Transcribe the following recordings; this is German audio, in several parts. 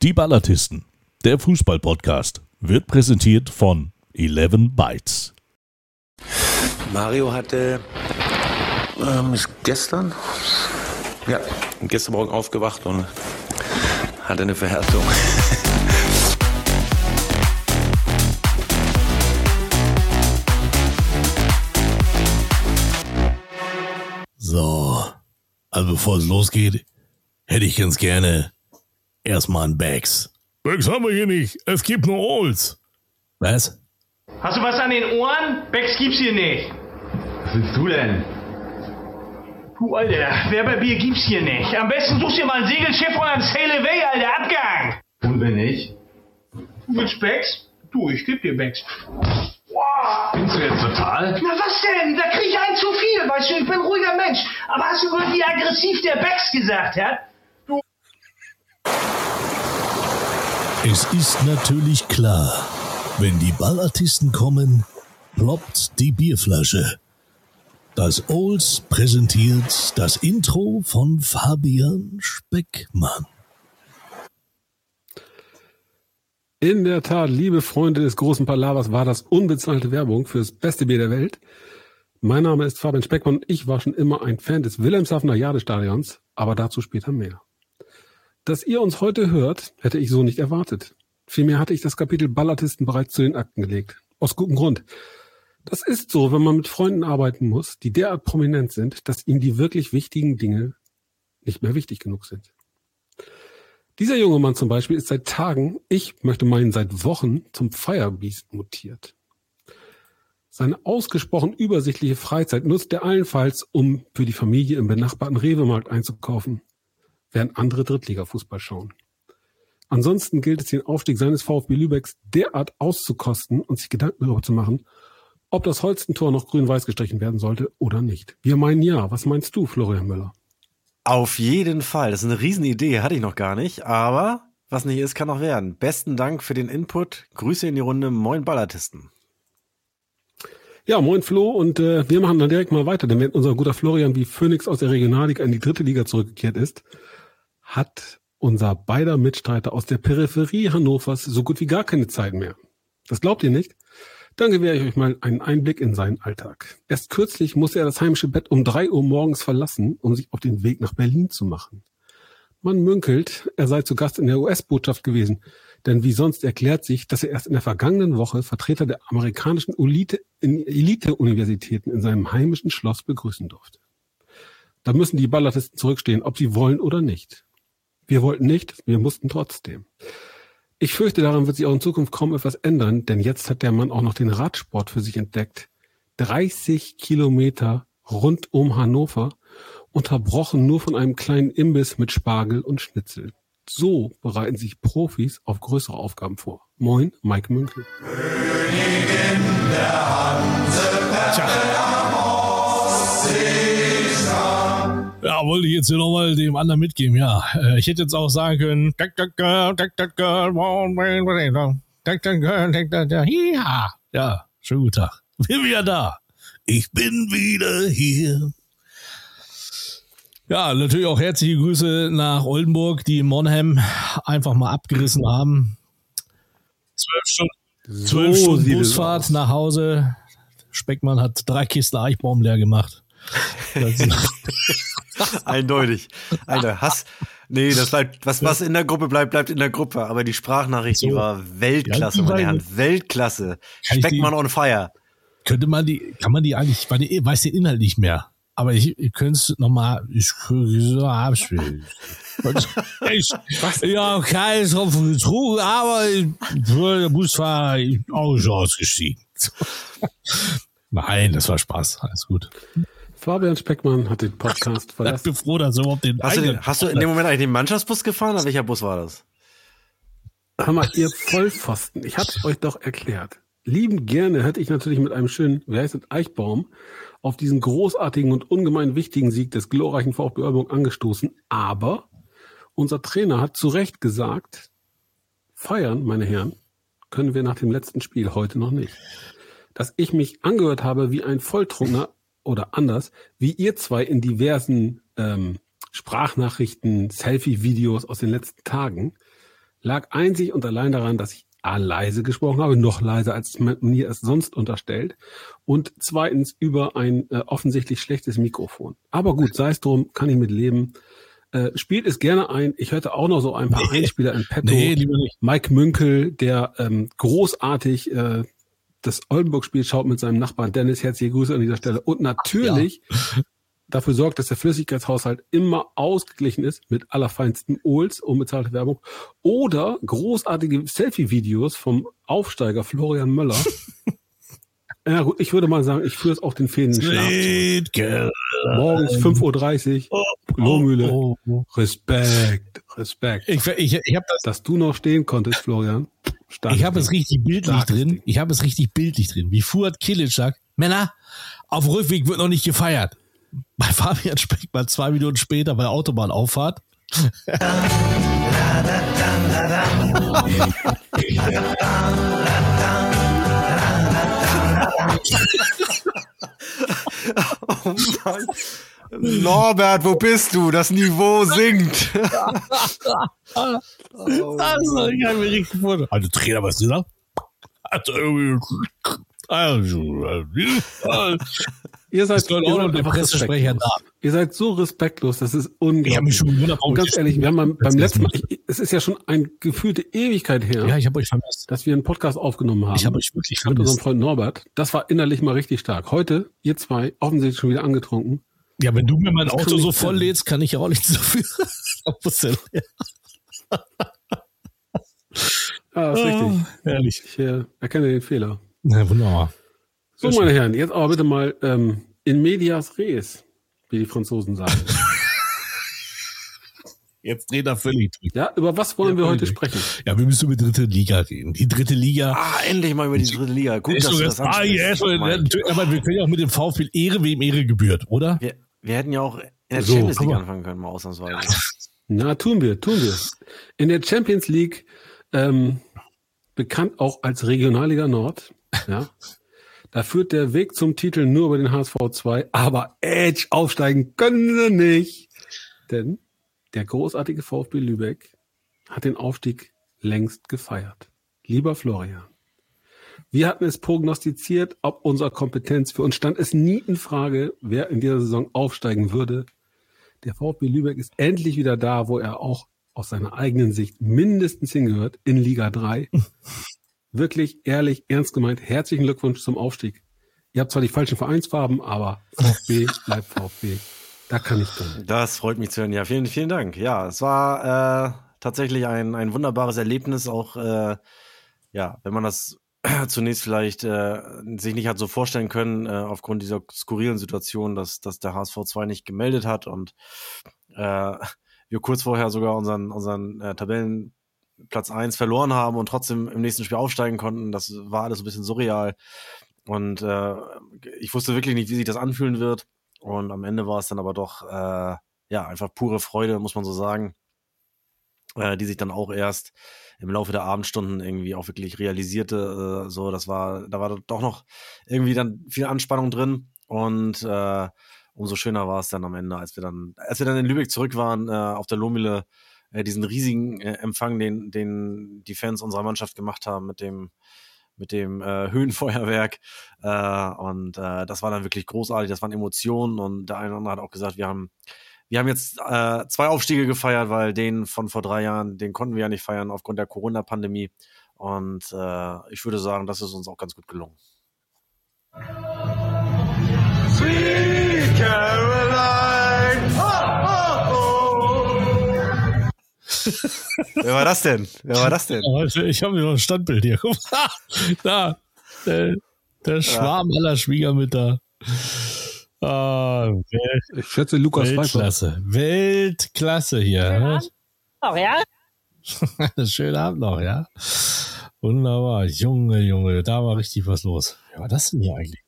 Die Ballatisten, der Fußball-Podcast, wird präsentiert von 11 Bytes. Mario hatte ähm, ist gestern, ja, gestern Morgen aufgewacht und hatte eine Verhärtung. So, also bevor es losgeht, hätte ich ganz gerne erstmal ein Bags. Becks haben wir hier nicht. Es gibt nur Olds. Was? Hast du was an den Ohren? Becks gibt's hier nicht. Was willst du denn? Du, Alter, Werberbier gibt's hier nicht. Am besten suchst dir mal ein Segelschiff und ein Sail Away, Alter, Abgang. Und wenn nicht? Du willst Becks? Du, ich geb dir Becks. Findest du jetzt total? Na was denn? Da krieg ich ein zu viel, weißt du, ich bin ein ruhiger Mensch. Aber hast du gehört, wie aggressiv der Becks gesagt hat? Es ist natürlich klar, wenn die Ballartisten kommen, ploppt die Bierflasche. Das Olds präsentiert das Intro von Fabian Speckmann. In der Tat, liebe Freunde des großen Palavers, war das unbezahlte Werbung fürs beste Bier der Welt. Mein Name ist Fabian Speckmann ich war schon immer ein Fan des Wilhelmshavener Jadestadions, aber dazu später mehr. Dass ihr uns heute hört, hätte ich so nicht erwartet. Vielmehr hatte ich das Kapitel Ballartisten bereits zu den Akten gelegt. Aus gutem Grund. Das ist so, wenn man mit Freunden arbeiten muss, die derart prominent sind, dass ihnen die wirklich wichtigen Dinge nicht mehr wichtig genug sind. Dieser junge Mann zum Beispiel ist seit Tagen, ich möchte meinen seit Wochen, zum Firebeast mutiert. Seine ausgesprochen übersichtliche Freizeit nutzt er allenfalls, um für die Familie im benachbarten Rewe-Markt einzukaufen, während andere Drittliga-Fußball schauen. Ansonsten gilt es, den Aufstieg seines VfB Lübecks derart auszukosten und sich Gedanken darüber zu machen, ob das Holstentor noch grün-weiß gestrichen werden sollte oder nicht. Wir meinen ja. Was meinst du, Florian Müller? Auf jeden Fall. Das ist eine Riesenidee, hatte ich noch gar nicht. Aber was nicht ist, kann noch werden. Besten Dank für den Input. Grüße in die Runde. Moin Ballartisten. Ja, moin Flo und äh, wir machen dann direkt mal weiter, denn wenn unser guter Florian wie Phoenix aus der Regionalliga in die dritte Liga zurückgekehrt ist, hat unser beider Mitstreiter aus der Peripherie Hannovers so gut wie gar keine Zeit mehr. Das glaubt ihr nicht? Dann gewähre ich euch mal einen Einblick in seinen Alltag. Erst kürzlich musste er das heimische Bett um drei Uhr morgens verlassen, um sich auf den Weg nach Berlin zu machen. Man münkelt, er sei zu Gast in der US-Botschaft gewesen, denn wie sonst erklärt sich, dass er erst in der vergangenen Woche Vertreter der amerikanischen Elite- Elite-Universitäten in seinem heimischen Schloss begrüßen durfte. Da müssen die Ballartisten zurückstehen, ob sie wollen oder nicht. Wir wollten nicht, wir mussten trotzdem. Ich fürchte, daran wird sich auch in Zukunft kaum etwas ändern, denn jetzt hat der Mann auch noch den Radsport für sich entdeckt. 30 Kilometer rund um Hannover, unterbrochen nur von einem kleinen Imbiss mit Spargel und Schnitzel. So bereiten sich Profis auf größere Aufgaben vor. Moin, Mike Münkel. Ja, wollte ich jetzt hier nochmal dem anderen mitgeben, ja. Äh, Ich hätte jetzt auch sagen können, ja. Schönen guten Tag. Bin wieder da. Ich bin wieder hier. Ja, natürlich auch herzliche Grüße nach Oldenburg, die in Monheim einfach mal abgerissen haben. Zwölf Stunden, zwölf So Stunden Busfahrt nach Hause. Speckmann hat drei Kisten Eichbaum leer gemacht. Eindeutig. Alter, Hass. Nee, das bleibt, was, was in der Gruppe bleibt, bleibt in der Gruppe. Aber die Sprachnachricht, die So. war Weltklasse, Ja, meine Herren. Weltklasse. Kann ich Speckmann die- on fire. könnte man die, kann man die eigentlich, ich meine, ich weiß den Inhalt nicht mehr. Aber ich, ich könnte es nochmal, ich könnte so abspielen. Ich, ja, kein drauf getrunken, aber für der ich bin auch schon ausgestiegen. Nein, das war Spaß. Alles gut. Fabian Speckmann hat den Podcast Ich verlassen. bin froh, dass er überhaupt den Hast du, den, hast du in dem Moment eigentlich den Mannschaftsbus gefahren? Oder welcher Bus war das? Hör mal, ihr Vollpfosten, ich hab's euch doch erklärt. Lieben gerne hätte ich natürlich mit einem schönen, wie heißt es, Eichbaum auf diesen großartigen und ungemein wichtigen Sieg des glorreichen VfB Oldenburg angestoßen. Aber unser Trainer hat zu Recht gesagt, feiern, meine Herren, können wir nach dem letzten Spiel heute noch nicht. Dass ich mich angehört habe wie ein Volltrunkener oder anders, wie ihr zwei in diversen ähm, Sprachnachrichten, Selfie-Videos aus den letzten Tagen, lag einzig und allein daran, dass ich A, leise gesprochen habe, noch leiser als man mir es sonst unterstellt. Und zweitens über ein äh, offensichtlich schlechtes Mikrofon. Aber gut, sei es drum, kann ich mit leben. Äh, spielt es gerne ein. Ich hörte auch noch so ein paar Nee. Einspieler in petto. Nee, lieber nicht. Mike Münkel, der ähm, großartig äh, das Oldenburg-Spiel schaut mit seinem Nachbarn Dennis. Herzliche Grüße an dieser Stelle. Und natürlich dafür sorgt, dass der Flüssigkeitshaushalt immer ausgeglichen ist mit allerfeinsten Ols, unbezahlte Werbung. Oder großartige Selfie-Videos vom Aufsteiger Florian Möller. ja gut, ich würde mal sagen, ich führe es auch den Fäden in den Schlaf. Morgens 5.30 Uhr, Lohmühle. Oh, oh. Respekt, Respekt. Ich, ich, ich habe das. Dass du noch stehen konntest, Florian. stark. Ich habe es richtig bildlich drin. Ding. Ich habe es richtig bildlich drin. Wie Fuad Kilic sagt, Männer, auf dem Rückweg wird noch nicht gefeiert. Bei Fabian Speckmann zwei Minuten später bei Autobahnauffahrt. Oh Mann. Norbert, wo bist du? Das Niveau sinkt. Also, ich habe mir richtig vor. Also, Trainer, was du da? Also, irgendwie- also, äh, Ihr seid, ihr seid der Pressesprecher da. Ihr seid so respektlos, das ist unglaublich. Ich habe mich schon gewundert, Und ganz ich- ehrlich, wir haben beim, beim Das letzten Mal, ich, es ist ja schon eine gefühlte Ewigkeit her, Ja, ich habe euch vermisst. dass wir einen Podcast aufgenommen haben. Ich habe euch wirklich mit unserem vermisst. Freund Norbert. Das war innerlich mal richtig stark. Heute, ihr zwei, offensichtlich schon wieder angetrunken. Ja, wenn du mir mein Das Auto so voll sein. lädst, kann ich ja auch nichts dafür. Da muss er- Ah, ist richtig. Herrlich. Ich äh, erkenne den Fehler. Na, wunderbar. So, meine Herren, jetzt aber bitte mal ähm, in medias res, wie die Franzosen sagen. Jetzt dreht er völlig durch. ja, über was wollen Ja, wir heute sprechen? Ja, wir müssen über die dritte Liga reden. Die dritte Liga. Ah, endlich mal über die dritte Liga. Gut, dass du das ah, yes, aber wir können ja auch mit dem VfL Ehre wem Ehre gebührt, oder? Wir, wir hätten ja auch in der So, Champions League anfangen können, mal ausnahmsweise. Na, tun wir, tun wir. In der Champions League, ähm, bekannt auch als Regionalliga Nord, ja, da führt der Weg zum Titel nur über den HSV 2, aber Edge aufsteigen können sie nicht. Denn der großartige VfB Lübeck hat den Aufstieg längst gefeiert. Lieber Florian, wir hatten es prognostiziert, ob unserer Kompetenz. Für uns stand es nie in Frage, wer in dieser Saison aufsteigen würde. Der VfB Lübeck ist endlich wieder da, wo er auch aus seiner eigenen Sicht mindestens hingehört, in Liga 3. Wirklich, ehrlich, ernst gemeint, herzlichen Glückwunsch zum Aufstieg. Ihr habt zwar die falschen Vereinsfarben, aber VfB bleibt VfB. Da kann ich drin. Das freut mich zu hören. Ja, vielen, vielen Dank. Ja, es war äh, tatsächlich ein, ein wunderbares Erlebnis, auch äh, ja, wenn man das zunächst vielleicht äh, sich nicht hat so vorstellen können, äh, aufgrund dieser skurrilen Situation, dass, dass der HSV 2 nicht gemeldet hat und äh, wir kurz vorher sogar unseren, unseren äh, Tabellenplatz 1 verloren haben und trotzdem im nächsten Spiel aufsteigen konnten. Das war alles ein bisschen surreal. Und äh, ich wusste wirklich nicht, wie sich das anfühlen wird. Und am Ende war es dann aber doch, äh, ja, einfach pure Freude, muss man so sagen, äh, die sich dann auch erst im Laufe der Abendstunden irgendwie auch wirklich realisierte. Äh, so, das war, da war doch noch irgendwie dann viel Anspannung drin. Und äh, umso schöner war es dann am Ende, als wir dann, als wir dann in Lübeck zurück waren, äh, auf der Lohmühle, äh, diesen riesigen äh, Empfang, den, den die Fans unserer Mannschaft gemacht haben mit dem mit dem äh, Höhenfeuerwerk. Äh, und äh, das war dann wirklich großartig, das waren Emotionen und der eine oder andere hat auch gesagt, wir haben, wir haben jetzt äh, zwei Aufstiege gefeiert, weil den von vor drei Jahren, den konnten wir ja nicht feiern aufgrund der Corona-Pandemie. Und äh, ich würde sagen, das ist uns auch ganz gut gelungen. Wer war das denn? Wer war das denn? Ja, Ich habe mir noch ein Standbild hier. Da, der, der Schwarm aller Schwiegermütter. Ah, Ich schätze Lukas Pfeiffer. Weltklasse. Weltklasse hier. Ne? Noch, ja? Schönen Abend noch, ja. Wunderbar. Junge, Junge, da war richtig was los. Ja, war das denn hier eigentlich?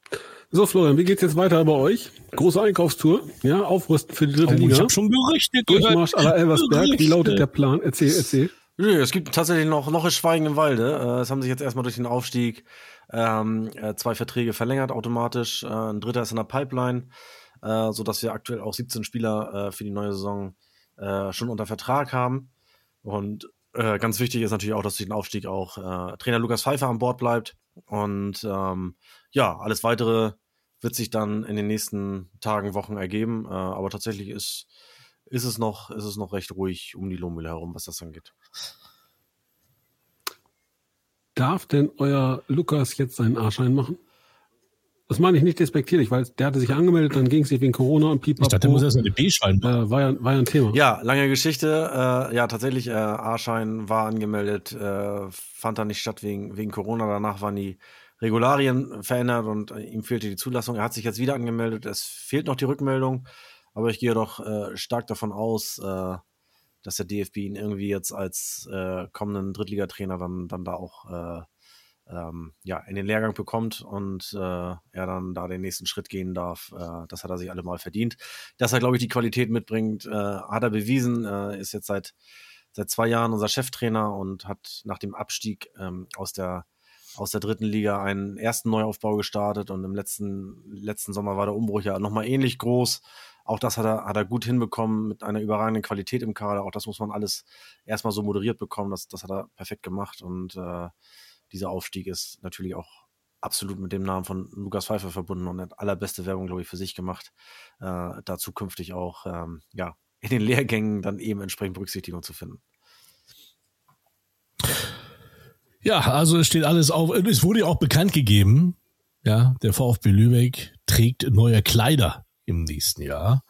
So, Florian, wie geht's jetzt weiter bei euch? Große Einkaufstour, ja, aufrüsten für die dritte Oh, ich Liga. habe schon Gerüchte. Durchmarsch aller Elversberg. Wie Gerüchte. lautet der Plan? Erzähl, erzähl. Nö, es gibt tatsächlich noch, noch Schweigen im Walde. Äh, Es haben sich jetzt erstmal durch den Aufstieg ähm, äh, zwei Verträge verlängert automatisch. Äh, ein dritter ist in der Pipeline, äh, sodass wir aktuell auch 17 Spieler äh, für die neue Saison äh, schon unter Vertrag haben. Und äh, ganz wichtig ist natürlich auch, dass durch den Aufstieg auch äh, Trainer Lukas Pfeiffer an Bord bleibt. Und ähm, ja, alles weitere wird sich dann in den nächsten Tagen, Wochen ergeben. Äh, aber tatsächlich ist, ist, es noch, ist es noch recht ruhig um die Lohmühle herum, was das angeht. Darf denn euer Lukas jetzt seinen A-Schein machen? Das meine ich nicht despektierlich, weil der hatte sich angemeldet, dann ging es nicht wegen Corona und Pipapo. Ich dachte, der muss erst eine B-Schein äh, war, ja, war ja ein Thema. Ja, lange Geschichte. Äh, ja, tatsächlich, äh, A-Schein war angemeldet, äh, fand da nicht statt wegen, wegen Corona. Danach waren die Regularien verändert und äh, ihm fehlte die Zulassung. Er hat sich jetzt wieder angemeldet. Es fehlt noch die Rückmeldung, aber ich gehe doch äh, stark davon aus, äh, dass der DFB ihn irgendwie jetzt als äh, kommenden Drittligatrainer dann, dann da auch äh, ähm, ja, in den Lehrgang bekommt und äh, er dann da den nächsten Schritt gehen darf. Das hat er sich alle mal verdient. Dass er, glaube ich, die Qualität mitbringt, hat er bewiesen. Ist jetzt seit, seit zwei Jahren unser Cheftrainer und hat nach dem Abstieg ähm, aus der aus der dritten Liga einen ersten Neuaufbau gestartet und im letzten, letzten Sommer war der Umbruch ja nochmal ähnlich groß. Auch das hat er, hat er gut hinbekommen mit einer überragenden Qualität im Kader. Auch das muss man alles erstmal so moderiert bekommen. Das, das hat er perfekt gemacht und äh, dieser Aufstieg ist natürlich auch absolut mit dem Namen von Lukas Pfeiffer verbunden und hat allerbeste Werbung, glaube ich, für sich gemacht, äh, da zukünftig auch ähm, ja, in den Lehrgängen dann eben entsprechend Berücksichtigung zu finden. Ja, also es steht alles auf. Es wurde ja auch bekannt gegeben, ja, der VfB Lübeck trägt neue Kleider im nächsten Jahr.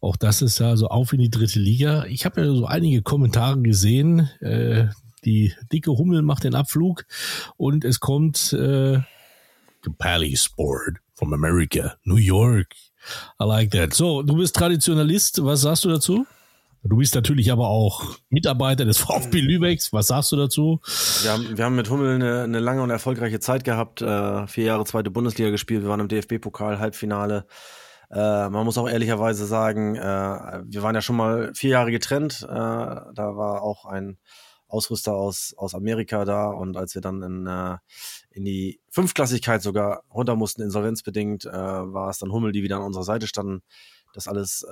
Auch das ist ja so auf in die dritte Liga. Ich habe ja so einige Kommentare gesehen. Äh, die dicke Hummel macht den Abflug und es kommt äh, Pally Sport from America, New York. I like that. So, du bist Traditionalist. Was sagst du dazu? Du bist natürlich aber auch Mitarbeiter des VfB Lübecks. Was sagst du dazu? Wir haben, wir haben mit Hummel eine, eine lange und erfolgreiche Zeit gehabt. Äh, vier Jahre zweite Bundesliga gespielt. Wir waren im DFB-Pokal, Halbfinale. Äh, man muss auch ehrlicherweise sagen, äh, wir waren ja schon mal vier Jahre getrennt. Äh, da war auch ein Ausrüster aus, aus Amerika da und als wir dann in, äh, in die Fünftklassigkeit sogar runter mussten, insolvenzbedingt, äh, war es dann Hummel, die wieder an unserer Seite standen. Das alles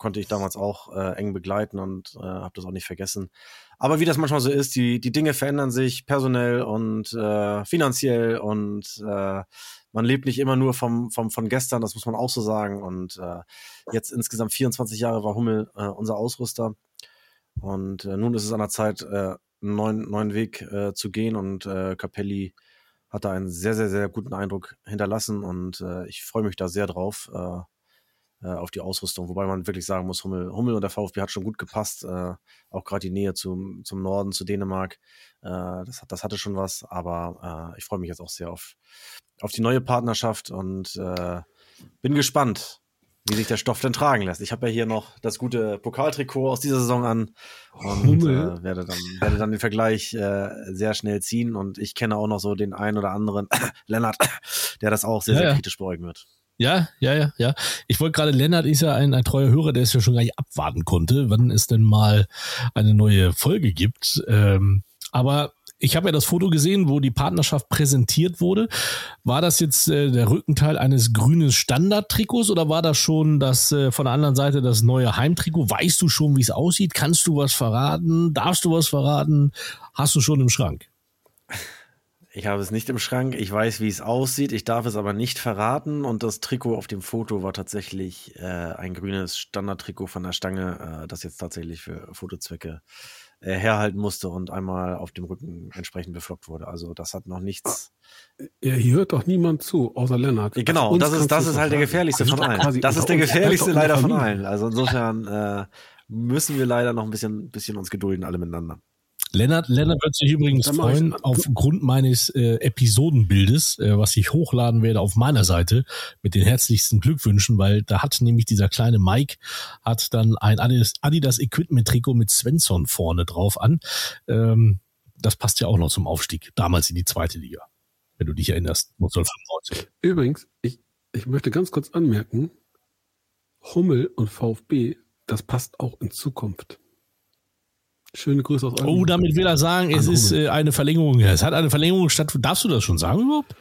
konnte ich damals auch äh, eng begleiten und äh, habe das auch nicht vergessen. Aber wie das manchmal so ist, die, die Dinge verändern sich personell und äh, finanziell und äh, man lebt nicht immer nur vom, vom, von gestern, das muss man auch so sagen. Und äh, jetzt insgesamt 24 Jahre war Hummel äh, unser Ausrüster. Und äh, nun ist es an der Zeit, äh, einen neuen, neuen Weg äh, zu gehen und äh, Capelli hat da einen sehr, sehr, sehr guten Eindruck hinterlassen und äh, ich freue mich da sehr drauf, äh, auf die Ausrüstung. Wobei man wirklich sagen muss, Hummel, Hummel und der VfB hat schon gut gepasst, äh, auch gerade die Nähe zum, zum Norden, zu Dänemark, äh, das, das hatte schon was, aber äh, ich freue mich jetzt auch sehr auf, auf die neue Partnerschaft und äh, bin gespannt, wie sich der Stoff denn tragen lässt. Ich habe ja hier noch das gute Pokaltrikot aus dieser Saison an und äh, werde, dann, werde dann den Vergleich äh, sehr schnell ziehen. Und ich kenne auch noch so den einen oder anderen Lennart, der das auch sehr, Ja, sehr kritisch beäugen wird. Ja, ja, ja, ja. Ich wollte gerade, Lennart ist ja ein, ein treuer Hörer, der es ja schon gar nicht abwarten konnte, wann es denn mal eine neue Folge gibt. Ähm, aber ich habe ja das Foto gesehen, wo die Partnerschaft präsentiert wurde. War das jetzt äh, der Rückenteil eines grünen Standardtrikots oder war das schon das äh, von der anderen Seite das neue Heimtrikot? Weißt du schon, wie es aussieht? Kannst du was verraten? Darfst du was verraten? Hast du schon im Schrank? Ich habe es nicht im Schrank. Ich weiß, wie es aussieht. Ich darf es aber nicht verraten. Und das Trikot auf dem Foto war tatsächlich äh, ein grünes Standardtrikot von der Stange, äh, das jetzt tatsächlich für Fotozwecke äh, herhalten musste und einmal auf dem Rücken entsprechend beflockt wurde. Also das hat noch nichts. Ja, hier hört doch niemand zu, außer Lennart. Genau, Uns das ist, kannst das du ist halt der gefährlichste Also von allen. Das ist der gefährlichste halt leider der von allen. Also insofern äh, müssen wir leider noch ein bisschen, bisschen uns gedulden, alle miteinander. Lennart, Lennart wird sich übrigens freuen, aufgrund meines äh, Episodenbildes, äh, was ich hochladen werde auf meiner Seite, mit den herzlichsten Glückwünschen, weil da hat nämlich dieser kleine Mike, hat dann ein Adidas, Adidas Equipment Trikot mit Svensson vorne drauf an. Ähm, das passt ja auch noch zum Aufstieg, damals in die zweite Liga, wenn du dich erinnerst, 1995. Übrigens, ich, ich möchte ganz kurz anmerken, Hummel und VfB, das passt auch in Zukunft. Schöne Grüße aus Oh, Oldenburg. damit will er sagen, es ist äh, eine Verlängerung. Es hat eine Verlängerung statt. Darfst du das schon sagen überhaupt?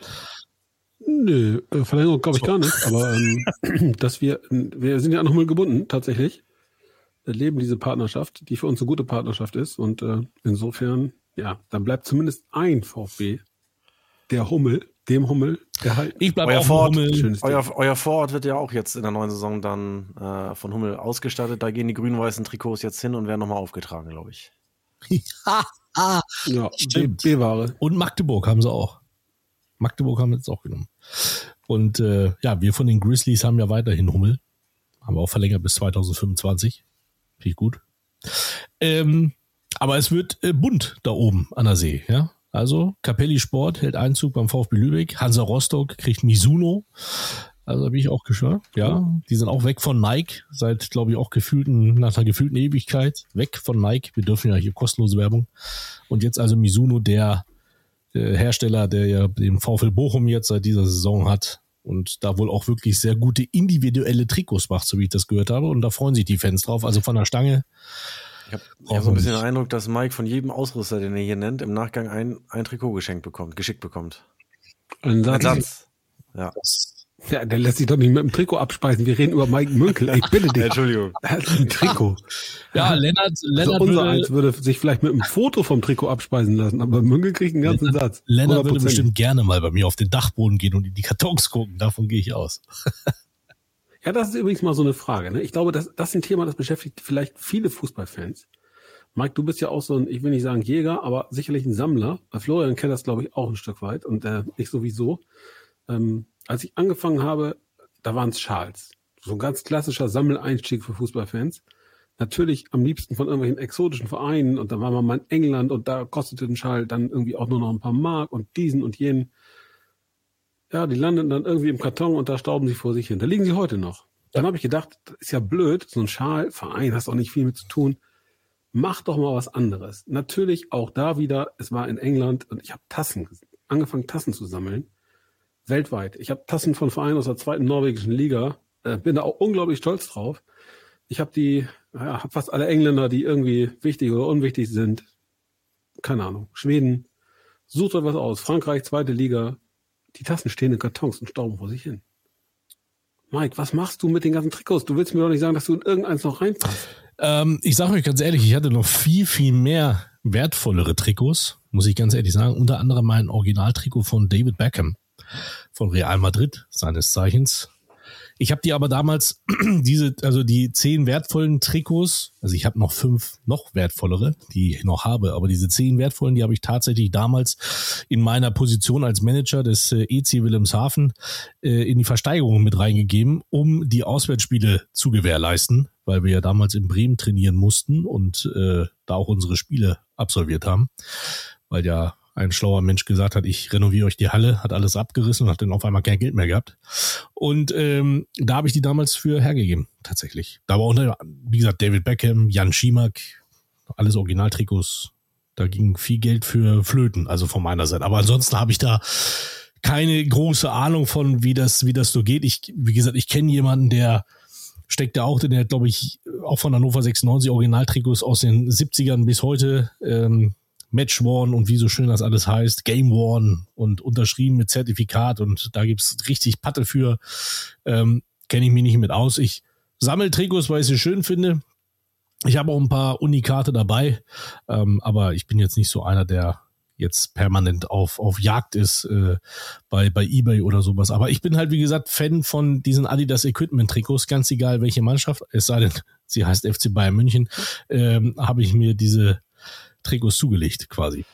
Nö, äh, Verlängerung glaube ich gar nicht, aber ähm, dass wir, wir sind ja an Hummel gebunden, tatsächlich. leben diese Partnerschaft, die für uns eine gute Partnerschaft ist. Und äh, insofern, ja, dann bleibt zumindest ein VfB, der Hummel, dem Hummel, erhalten. Ich bleibe Euer auch Vorort, euer, euer Vorort wird ja auch jetzt in der neuen Saison dann äh, von Hummel ausgestattet. Da gehen die grün-weißen Trikots jetzt hin und werden nochmal aufgetragen, glaube ich. Ja, B- Stimmt. B-Ware. Und Magdeburg haben sie auch. Magdeburg haben wir jetzt auch genommen. Und äh, ja, wir von den Grizzlies haben ja weiterhin Hummel. Haben wir auch verlängert bis 2025. Finde ich gut. Ähm, aber es wird äh, bunt da oben an der See, ja. Also Capelli Sport hält Einzug beim VfB Lübeck. Hansa Rostock kriegt Mizuno. Also da bin ich auch gespannt. Ja, die sind auch weg von Nike seit, glaube ich, auch gefühlten, nach einer gefühlten Ewigkeit. Weg von Nike. Wir dürfen ja hier kostenlose Werbung. Und jetzt also Mizuno, der äh, Hersteller, der ja den VfL Bochum jetzt seit dieser Saison hat und da wohl auch wirklich sehr gute individuelle Trikots macht, so wie ich das gehört habe. Und da freuen sich die Fans drauf. Also von der Stange. Ich habe hab so ein bisschen den Eindruck, dass Mike von jedem Ausrüster, den er hier nennt, im Nachgang ein, ein Trikot geschenkt bekommt, geschickt bekommt. Ein Ein Satz. Satz. Ja. Ja, der lässt sich doch nicht mit dem Trikot abspeisen. Wir reden über Mike Münkel. Ich bitte dich. Entschuldigung. Er hat ein Trikot. Ja, Lennart, Also Lennart, unser würde, eins würde sich vielleicht mit einem Foto vom Trikot abspeisen lassen, aber Münkel kriegt einen ganzen Satz. Lennart würde 100%. bestimmt gerne mal bei mir auf den Dachboden gehen und in die Kartons gucken. Davon gehe ich aus. Ja, das ist übrigens mal so eine Frage. Ne? Ich glaube, das, das ist ein Thema, das beschäftigt vielleicht viele Fußballfans. Mike, du bist ja auch so ein, ich will nicht sagen Jäger, aber sicherlich ein Sammler. Florian kennt das, glaube ich, auch ein Stück weit und äh, ich sowieso. Ähm, als ich angefangen habe, da waren es Schals. So ein ganz klassischer Sammeleinstieg für Fußballfans. Natürlich am liebsten von irgendwelchen exotischen Vereinen und da war man mal in England und da kostete ein Schal dann irgendwie auch nur noch ein paar Mark und diesen und jenen. Ja, die landen dann irgendwie im Karton und da stauben sie vor sich hin. Da liegen sie heute noch. Dann habe ich gedacht, das ist ja blöd, so ein Schal, Verein, hast auch nicht viel mit zu tun. Mach doch mal was anderes. Natürlich auch da wieder, es war in England und ich habe Tassen, angefangen Tassen zu sammeln. Weltweit. Ich habe Tassen von Vereinen aus der zweiten norwegischen Liga. Äh, bin da auch unglaublich stolz drauf. Ich habe die, ja, hab fast alle Engländer, die irgendwie wichtig oder unwichtig sind. Keine Ahnung. Schweden. Sucht euch was aus. Frankreich, zweite Liga. Die Tassen stehen in Kartons und stauben vor sich hin. Mike, was machst du mit den ganzen Trikots? Du willst mir doch nicht sagen, dass du in irgendeins noch reinpasst. Ähm, ich sage euch ganz ehrlich, ich hatte noch viel, viel mehr wertvollere Trikots, muss ich ganz ehrlich sagen. Unter anderem mein Originaltrikot von David Beckham von Real Madrid, seines Zeichens. Ich habe die aber damals, diese, also die zehn wertvollen Trikots, also ich habe noch fünf noch wertvollere, die ich noch habe, aber diese zehn wertvollen, die habe ich tatsächlich damals in meiner Position als Manager des äh, EC Wilhelmshaven äh, in die Versteigerung mit reingegeben, um die Auswärtsspiele zu gewährleisten, weil wir ja damals in Bremen trainieren mussten und äh, da auch unsere Spiele absolviert haben, weil ja ein schlauer Mensch gesagt hat, ich renoviere euch die Halle, hat alles abgerissen und hat dann auf einmal kein Geld mehr gehabt. Und ähm, da habe ich die damals für hergegeben, tatsächlich. Da war unter, wie gesagt, David Beckham, Jan Schimak, alles Originaltrikots. Da ging viel Geld für Flöten, also von meiner Seite. Aber ansonsten habe ich da keine große Ahnung von, wie das, wie das so geht. Ich, wie gesagt, ich kenne jemanden, der steckt da auch, der glaube ich auch von Hannover 96 Originaltrikots aus den 70ern bis heute ähm, Match Worn und wie so schön das alles heißt, Game Worn und unterschrieben mit Zertifikat und da gibt's richtig Patte für. Ähm, Kenne ich mich nicht mit aus. Ich sammle Trikots, weil ich sie schön finde. Ich habe auch ein paar Unikate dabei, ähm, aber ich bin jetzt nicht so einer, der jetzt permanent auf, auf Jagd ist äh, bei, bei Ebay oder sowas. Aber ich bin halt, wie gesagt, Fan von diesen Adidas Equipment Trikots, ganz egal welche Mannschaft, es sei denn, sie heißt FC Bayern München, ähm, habe ich mir diese Trikots zugelegt quasi.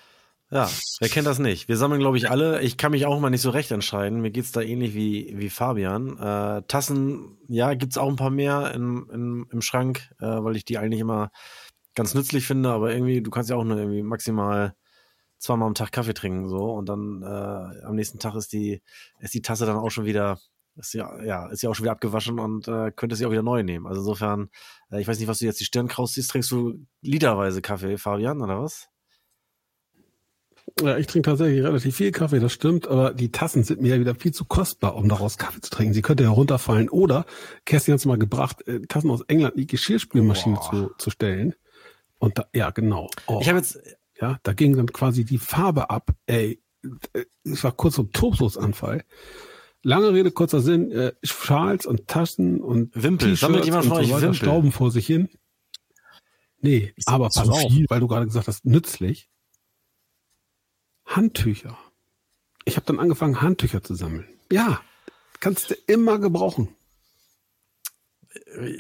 Ja, wer kennt das nicht? Wir sammeln, glaube ich, alle. Ich kann mich auch mal nicht so recht entscheiden. Mir geht's da ähnlich wie, wie Fabian. Äh, Tassen, ja, gibt's auch ein paar mehr im, im, im Schrank, äh, weil ich die eigentlich immer ganz nützlich finde, aber irgendwie, du kannst ja auch nur irgendwie maximal zweimal am Tag Kaffee trinken, so, und dann äh, am nächsten Tag ist die, ist die Tasse dann auch schon wieder, ist ja, ja, ist ja auch schon wieder abgewaschen und äh, könnte sie auch wieder neu nehmen. Also insofern, äh, ich weiß nicht, was du jetzt die Stirn kraus siehst, trinkst du literweise Kaffee, Fabian, oder was? Ja, ich trinke tatsächlich relativ viel Kaffee, das stimmt, aber die Tassen sind mir ja wieder viel zu kostbar, um daraus Kaffee zu trinken. Sie könnte ja runterfallen. Oder, Kerstin hat es mal gebracht, äh, Tassen aus England in die Geschirrspülmaschine zu, zu stellen. Und da, ja, genau. Oh, Ich habe jetzt, ja, da ging dann quasi die Farbe ab. Ey, äh, es war kurz so ein Tobsuchtsanfall. Lange Rede, kurzer Sinn, äh, Schals und Taschen und Wimpel. Sammelt jemand von euch so weiter Wimpel? stauben vor sich hin. Nee, aber pass auf, viel. weil du gerade gesagt hast, nützlich. Handtücher. Ich habe dann angefangen, Handtücher zu sammeln. Ja, kannst du immer gebrauchen.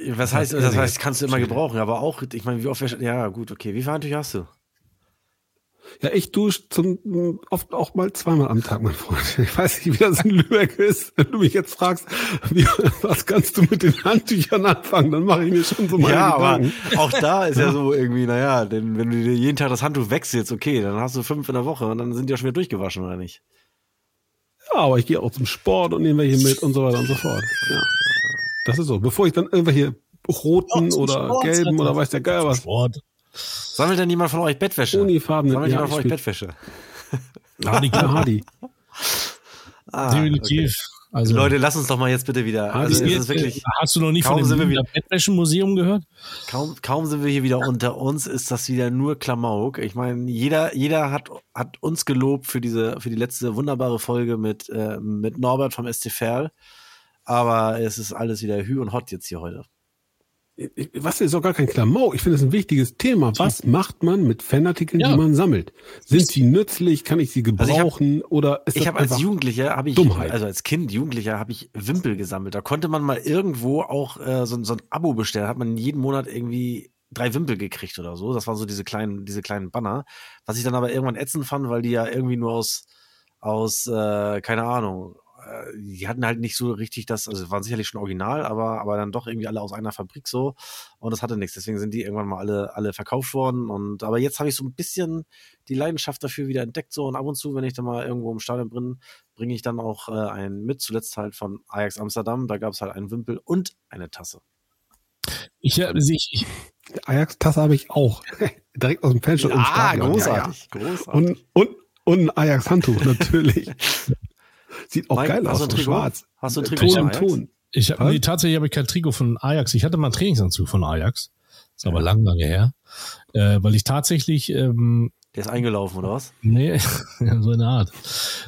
Was heißt, Das heißt, kannst du immer gebrauchen, aber auch, ich meine, wie oft, ja, gut, okay, wie viele Handtücher hast du? Ja, ich dusche zum, oft auch mal zweimal am Tag, mein Freund. Ich weiß nicht, wie das in Lübeck ist. Wenn du mich jetzt fragst, wie, was kannst du mit den Handtüchern anfangen, dann mache ich mir schon so meine ja, aber Gedanken. auch da ist ja so irgendwie, naja, denn wenn du dir jeden Tag das Handtuch wechselst, okay, dann hast du fünf in der Woche und dann sind die ja schon wieder durchgewaschen, oder nicht? Ja, aber ich gehe auch zum Sport und nehme welche mit und so weiter und so fort. Ja. Das ist so. Bevor ich dann irgendwelche roten oder Sport, gelben Alter. oder weiß der Geil was, Sport. Sammelt denn jemand von euch Bettwäsche? Unifarbene. Sammelt Ja, jemand von euch Bettwäsche? Hardy, Ja, Hardy. Ah, definitiv. Also, Leute, lass uns doch mal jetzt bitte wieder. Also jetzt, ist wirklich, hast du noch nie kaum von sind wir dem wieder- Bettwäschenmuseum gehört? kaum, kaum sind wir hier wieder unter uns, ist das wieder nur Klamauk. Ich meine, jeder, jeder hat, hat uns gelobt für diese, für die letzte wunderbare Folge mit, äh, mit Norbert vom ST Verl. Aber es ist alles wieder Hü und Hot jetzt hier heute. Was ist auch gar kein Klamauk? Ich finde es ein wichtiges Thema. Was macht man mit Fanartikeln, Ja. die man sammelt? Sind sie nützlich? Kann ich sie Also ich hab- gebrauchen? oder ist Ich das habe als Jugendlicher, habe ich, Dummheit. also als Kind, Jugendlicher, habe ich Wimpel gesammelt. Da konnte man mal irgendwo auch äh, so, ein- so ein Abo bestellen. Hat man jeden Monat irgendwie drei Wimpel gekriegt oder so. Das waren so diese kleinen, diese kleinen Banner. Was ich dann aber irgendwann ätzend fand, weil die ja irgendwie nur aus, aus, äh, keine Ahnung, die hatten halt nicht so richtig das, also waren sicherlich schon original, aber, aber dann doch irgendwie alle aus einer Fabrik so. Und das hatte nichts. Deswegen sind die irgendwann mal alle, alle verkauft worden. Und aber jetzt habe ich so ein bisschen die Leidenschaft dafür wieder entdeckt. So und ab und zu, wenn ich dann mal irgendwo im Stadion bin, bringe ich dann auch äh, einen mit. Zuletzt halt von Ajax Amsterdam. Da gab es halt einen Wimpel und eine Tasse. Ich, äh, ich, ich, Ajax-Tasse habe ich auch. Direkt aus dem Fanshop im Stadion. großartig, Ja, ja. großartig. Und, und, und ein Ajax-Handtuch, natürlich. Sieht auch Mike, geil hast aus, du ein so Trikot? schwarz. Hast du ein Ton Trikot von im Ajax? Ton. ich hab, nee, tatsächlich habe ich kein Trikot von Ajax. Ich hatte mal einen Trainingsanzug von Ajax. Ist aber lang, lange her. Äh, weil ich tatsächlich, ähm, Der ist eingelaufen, oder was? nee, so eine Art.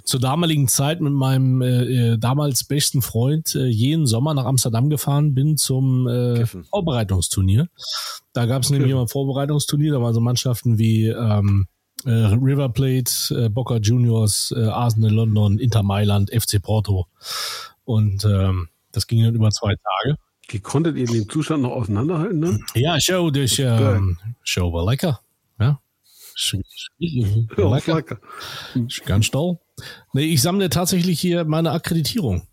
Zur damaligen Zeit mit meinem äh, äh, damals besten Freund äh, jeden Sommer nach Amsterdam gefahren bin zum äh, Kiffen. Vorbereitungsturnier. Da gab es nämlich immer ein Vorbereitungsturnier, da waren so Mannschaften wie ähm, äh, River Plate, äh, Boca Juniors, äh, Arsenal London, Inter Mailand, FC Porto. Und ähm, das ging dann über zwei Tage. Wie konntet ihr den Zustand noch auseinanderhalten dann? Ja, Show, dus ähm, Show war lecker. Ja. Ja, lecker. lecker. Ganz toll. Nee, ich sammle tatsächlich hier meine Akkreditierung.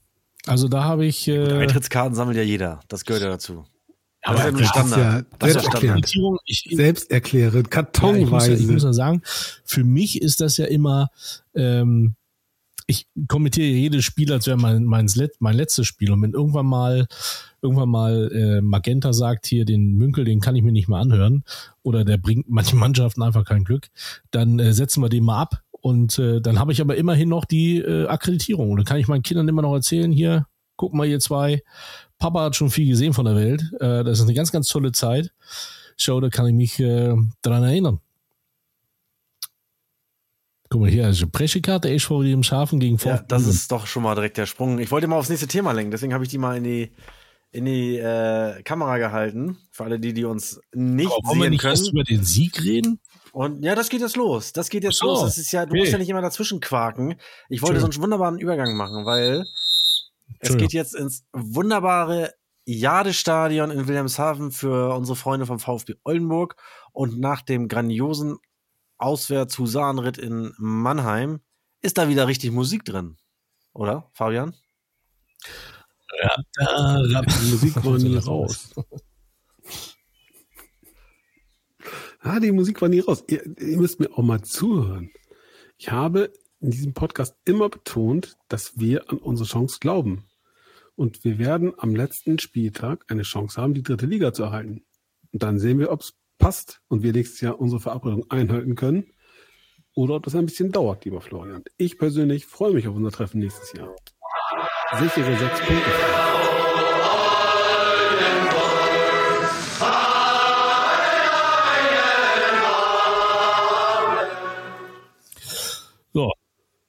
Also da habe ich äh, Eintrittskarten sammelt ja jeder. Das gehört ja dazu. Aber das ist ja Standard. Das ist ja selbsterklärend. Ich, Selbsterklärend, ja, ich, muss, kartonweise. ich muss sagen, für mich ist das ja immer, ähm, ich kommentiere jedes Spiel, als wäre mein, mein, mein letztes Spiel. Und wenn irgendwann mal, irgendwann mal äh, Magenta sagt, hier den Münkel, den kann ich mir nicht mehr anhören, oder der bringt manche Mannschaften einfach kein Glück, dann äh, setzen wir den mal ab. Und äh, dann habe ich aber immerhin noch die äh, Akkreditierung. Und dann kann ich meinen Kindern immer noch erzählen, hier, guck mal, ihr zwei, Papa hat schon viel gesehen von der Welt. Äh, das ist eine ganz, ganz tolle Zeit. Schau, da kann ich mich äh, dran erinnern. Guck mal hier, also Pressechkarte, SV Wilhelmshaven gegen Ja, VfB. das ist doch schon mal direkt der Sprung. Ich wollte mal aufs nächste Thema lenken, deswegen habe ich die mal in die, in die äh, Kamera gehalten. Für alle die, die uns nicht Aber wollen wir sehen nicht erst können. über den Sieg reden? Und ja, das geht jetzt los. Das geht jetzt so, los. Das ist ja, du okay. musst ja nicht immer dazwischen quaken. Ich wollte so einen wunderbaren Übergang machen, weil es geht jetzt ins wunderbare Jadestadion in Wilhelmshaven für unsere Freunde vom VfB Oldenburg. Und nach dem grandiosen Auswärts-Husarenritt in Mannheim ist da wieder richtig Musik drin. Oder, Fabian? Da, Die Musik war nie raus. Ah, die Musik war nie raus. Ihr, ihr müsst mir auch mal zuhören. Ich habe in diesem Podcast immer betont, dass wir an unsere Chance glauben. Und wir werden am letzten Spieltag eine Chance haben, die dritte Liga zu erhalten. Und dann sehen wir, ob es passt und wir nächstes Jahr unsere Verabredung einhalten können. Oder ob das ein bisschen dauert, lieber Florian. Ich persönlich freue mich auf unser Treffen nächstes Jahr. Sichere sechs Punkte.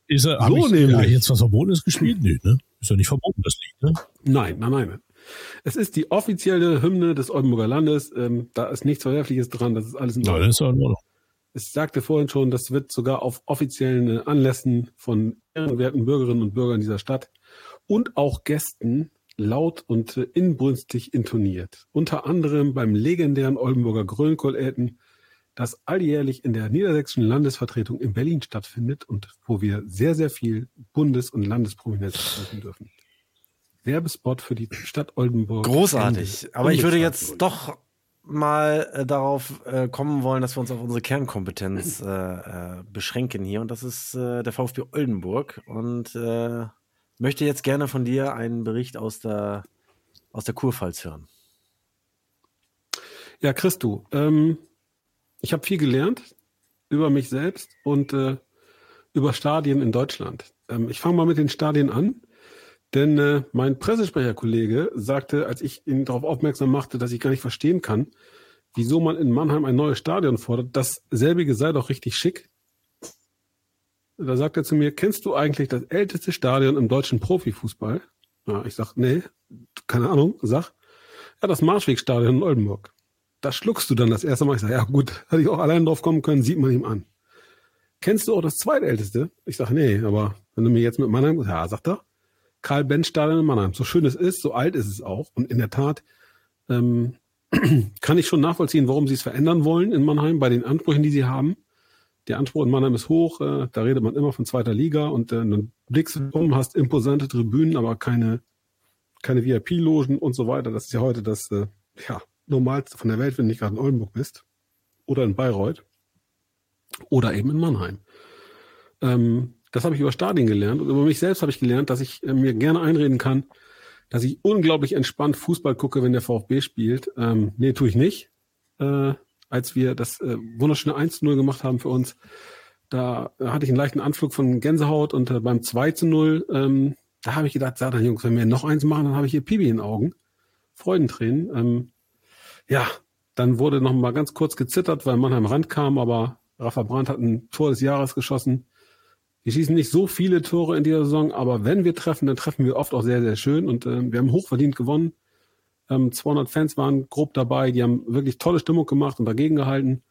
Ist er, So ich, nämlich. Ja, jetzt was Verbotenes gespielt? Nee, ne? Ist ja nicht verboten, das Lied, ne? Nein, nein, nein. Es ist die offizielle Hymne des Oldenburger Landes. Ähm, da ist nichts Verwerfliches dran. Das ist alles in Ja, Ordnung. das ist in Ordnung. Ich sagte vorhin schon, das wird sogar auf offiziellen Anlässen von ehrenwerten Bürgerinnen und Bürgern dieser Stadt und auch Gästen laut und inbrünstig intoniert. Unter anderem beim legendären Oldenburger Grönkohläten, das alljährlich in der niedersächsischen Landesvertretung in Berlin stattfindet und wo wir sehr, sehr viel Bundes- und Landesprominenz treffen dürfen. Werbespot für die Stadt Oldenburg. Großartig. Aber ich würde jetzt doch mal äh, darauf äh, kommen wollen, dass wir uns auf unsere Kernkompetenz äh, äh, beschränken hier. Und das ist äh, der VfB Oldenburg. Und äh, möchte jetzt gerne von dir einen Bericht aus der, aus der Kurpfalz hören. Ja, Christo, ähm, ich habe viel gelernt über mich selbst und äh, über Stadien in Deutschland. Ähm, ich fange mal mit den Stadien an, denn äh, mein Pressesprecherkollege sagte, als ich ihn darauf aufmerksam machte, dass ich gar nicht verstehen kann, wieso man in Mannheim ein neues Stadion fordert, dasselbige sei doch richtig schick. Da sagt er zu mir, kennst du eigentlich das älteste Stadion im deutschen Profifußball? Ja, ich sag, nee, keine Ahnung, sag, ja, das Marschwegstadion in Oldenburg da schluckst du dann das erste Mal. Ich sage, ja gut, hätte ich auch allein drauf kommen können, sieht man ihm an. Kennst du auch das zweitälteste? Ich sage, nee, aber wenn du mir jetzt mit Mannheim, ja, sagt er, Karl-Benz-Stadion in Mannheim. So schön es ist, so alt ist es auch. Und in der Tat ähm, kann ich schon nachvollziehen, warum sie es verändern wollen in Mannheim, bei den Ansprüchen, die sie haben. Der Anspruch in Mannheim ist hoch, äh, da redet man immer von zweiter Liga und äh, dann blickst du um, hast imposante Tribünen, aber keine, keine VIP-Logen und so weiter. Das ist ja heute das, äh, ja, normalste von der Welt, wenn du nicht gerade in Oldenburg bist. Oder in Bayreuth. Oder eben in Mannheim. Ähm, das habe ich über Stadien gelernt. Und über mich selbst habe ich gelernt, dass ich äh, mir gerne einreden kann, dass ich unglaublich entspannt Fußball gucke, wenn der VfB spielt. Ähm, nee, tue ich nicht. Äh, als wir das äh, wunderschöne 1-0 gemacht haben für uns, da hatte ich einen leichten Anflug von Gänsehaut und äh, beim 2-0, ähm, da habe ich gedacht, sag dann Jungs, wenn wir noch eins machen, dann habe ich hier Pibi in den Augen. Freudentränen. Ähm, ja, dann wurde noch mal ganz kurz gezittert, weil Mannheim rankam, aber Rafa Brandt hat ein Tor des Jahres geschossen. Wir schießen nicht so viele Tore in dieser Saison, aber wenn wir treffen, dann treffen wir oft auch sehr, sehr schön und äh, wir haben hochverdient gewonnen. Ähm, 200 Fans waren grob dabei, die haben wirklich tolle Stimmung gemacht und dagegen gehalten.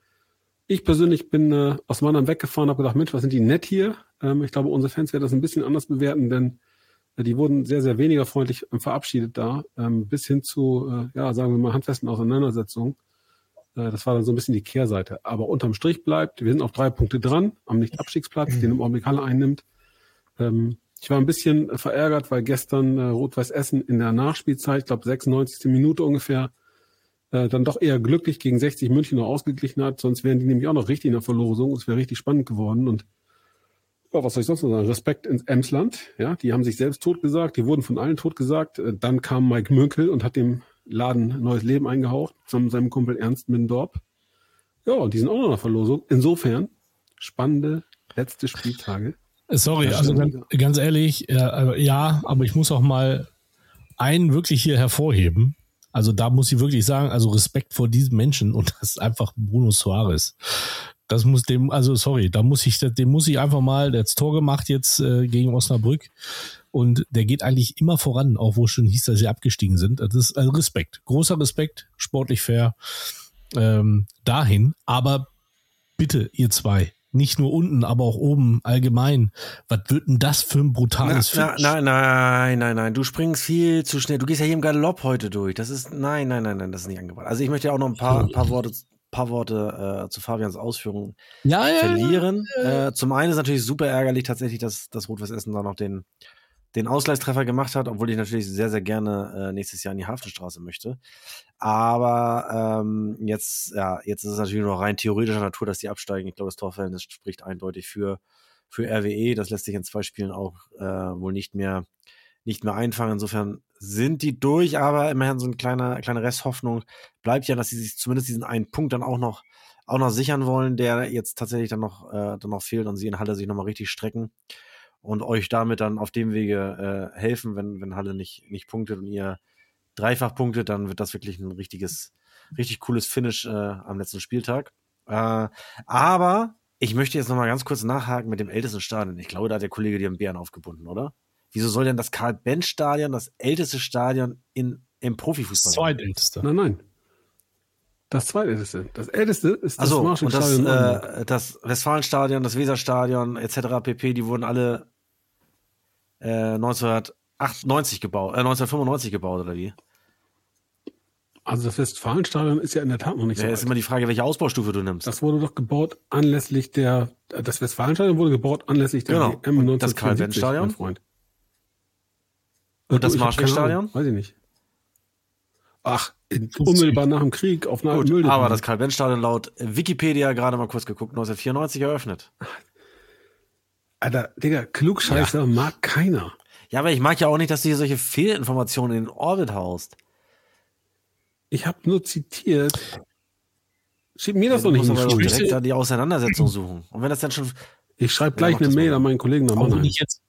Ich persönlich bin äh, aus Mannheim weggefahren, habe gedacht, Mensch, was sind die nett hier? Ähm, ich glaube, unsere Fans werden das ein bisschen anders bewerten, denn die wurden sehr, sehr weniger freundlich ähm, verabschiedet da, ähm, bis hin zu, äh, ja, sagen wir mal, handfesten Auseinandersetzungen. Äh, das war dann so ein bisschen die Kehrseite. Aber unterm Strich bleibt, wir sind auf drei Punkte dran, am Nicht-Abstiegsplatz, den im Augenblick Halle einnimmt. Ähm, ich war ein bisschen äh, verärgert, weil gestern Rot-Weiß Essen in der Nachspielzeit, ich glaube 96. Minute ungefähr, äh, dann doch eher glücklich gegen 60 München noch ausgeglichen hat. Sonst wären die nämlich auch noch richtig in der Verlosung. Es wäre richtig spannend geworden. Und ja, was soll ich sonst noch sagen? Respekt ins Emsland. Ja, die haben sich selbst totgesagt. Die wurden von allen totgesagt. Äh, Dann kam Mike Münkel und hat dem Laden neues Leben eingehaucht, zusammen mit seinem Kumpel Ernst Mindorp. Ja, und die sind auch noch in der Verlosung. Insofern spannende letzte Spieltage. Sorry, Ja, also ganz, ganz ehrlich, ja, aber- ja, aber ich muss auch mal einen wirklich hier hervorheben. Also da muss ich wirklich sagen, also Respekt vor diesem Menschen und das ist einfach Bruno Suarez. Das muss dem, also sorry, da muss ich, dem muss ich einfach mal, der hat's Tor gemacht jetzt äh, gegen Osnabrück und der geht eigentlich immer voran, auch wo schon hieß, dass sie abgestiegen sind. Das ist also Respekt, großer Respekt, sportlich fair ähm, dahin. Aber bitte, ihr zwei, nicht nur unten, aber auch oben allgemein. Was wird denn das für ein Na, brutales na, Finish? nein, nein, nein, nein. Du springst viel zu schnell. Du gehst ja hier im Galopp heute durch. Das ist, nein, nein, nein, nein, das ist nicht angebracht. Also ich möchte ja auch noch ein paar, paar Worte, paar Worte äh, zu Fabians Ausführungen Ja, ja, verlieren. Äh, zum einen ist natürlich super ärgerlich tatsächlich, dass das Rot-Weiß Essen da noch den, den Ausgleichstreffer gemacht hat, obwohl ich natürlich sehr, sehr gerne äh, nächstes Jahr in die Hafenstraße möchte. Aber ähm, jetzt, ja, jetzt ist es natürlich nur rein theoretischer Natur, dass die absteigen. Ich glaube, das Torverhältnis spricht eindeutig für, für RWE. Das lässt sich in zwei Spielen auch äh, wohl nicht mehr, nicht mehr einfangen. Insofern sind die durch, aber immerhin so eine kleine, kleine Resthoffnung bleibt ja, dass sie sich zumindest diesen einen Punkt dann auch noch, auch noch sichern wollen, der jetzt tatsächlich dann noch, äh, dann noch fehlt und sie in Halle sich nochmal richtig strecken und euch damit dann auf dem Wege äh, helfen, wenn, wenn Halle nicht, nicht punktet und ihr dreifach punktet, dann wird das wirklich ein richtiges, richtig cooles Finish äh, am letzten Spieltag. Äh, aber ich möchte jetzt nochmal ganz kurz nachhaken mit dem ältesten Stadion. Ich glaube, da hat der Kollege dir einen Bären aufgebunden, oder? Wieso soll denn das Karl-Benz-Stadion, das älteste Stadion in, im Profifußball. Das zweitälteste. Nein, nein. Das zweitälteste. Das älteste ist das Also und das, äh, das Westfalenstadion, das Weserstadion etc. pp. Die wurden alle äh, 1998 gebaut, äh, 1995 gebaut oder wie? also das Westfalenstadion ist ja in der Tat noch nicht Ja, so ist alt. immer die Frage, welche Ausbaustufe du nimmst. Das wurde doch gebaut anlässlich der, das Westfalenstadion wurde gebaut anlässlich der Genau. WM Und 1974, das Karl-Benz-Stadion? mein Freund. Und das keine Marschwegstadion? Weiß ich nicht. Ach, in, unmittelbar nach dem Krieg auf einer Gut, Müll. aber das Karl-Benz-Stadion laut Wikipedia gerade mal kurz geguckt, 1994 eröffnet. Alter, Digga, Klugscheißer mag keiner. Ja, aber ich mag ja auch nicht, dass du hier solche Fehlinformationen in den Orbit haust. Ich habe nur zitiert. Schieb mir das du doch nicht in die direkt da die Auseinandersetzung suchen. Und wenn das dann schon. Ich schreibe Ja, gleich eine Mail an meinen Kollegen nach Auch wenn Mannheim. ich jetzt,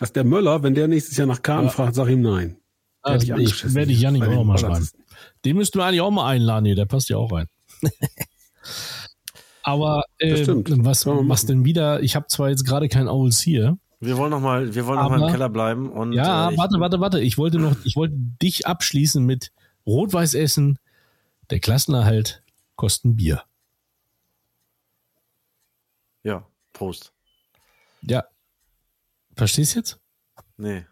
Dass der Möller, wenn der nächstes Jahr nach Karten Ja. fragt, sag ihm nein. ah, ich, werde ich Janik auch den noch mal schreiben. Den müssten wir eigentlich auch mal einladen hier, der passt ja auch rein. Aber äh, was, was denn wieder, ich habe zwar jetzt gerade kein Owls hier. Wir wollen noch mal, wir wollen noch mal im Keller bleiben. Und, Ja, äh, warte, warte, warte. Ich wollte noch, ich wollte dich abschließen mit Rot-Weiß Essen. Der Klassenerhalt kosten Bier. Ja, Prost. Ja. Verstehst du jetzt? Nee.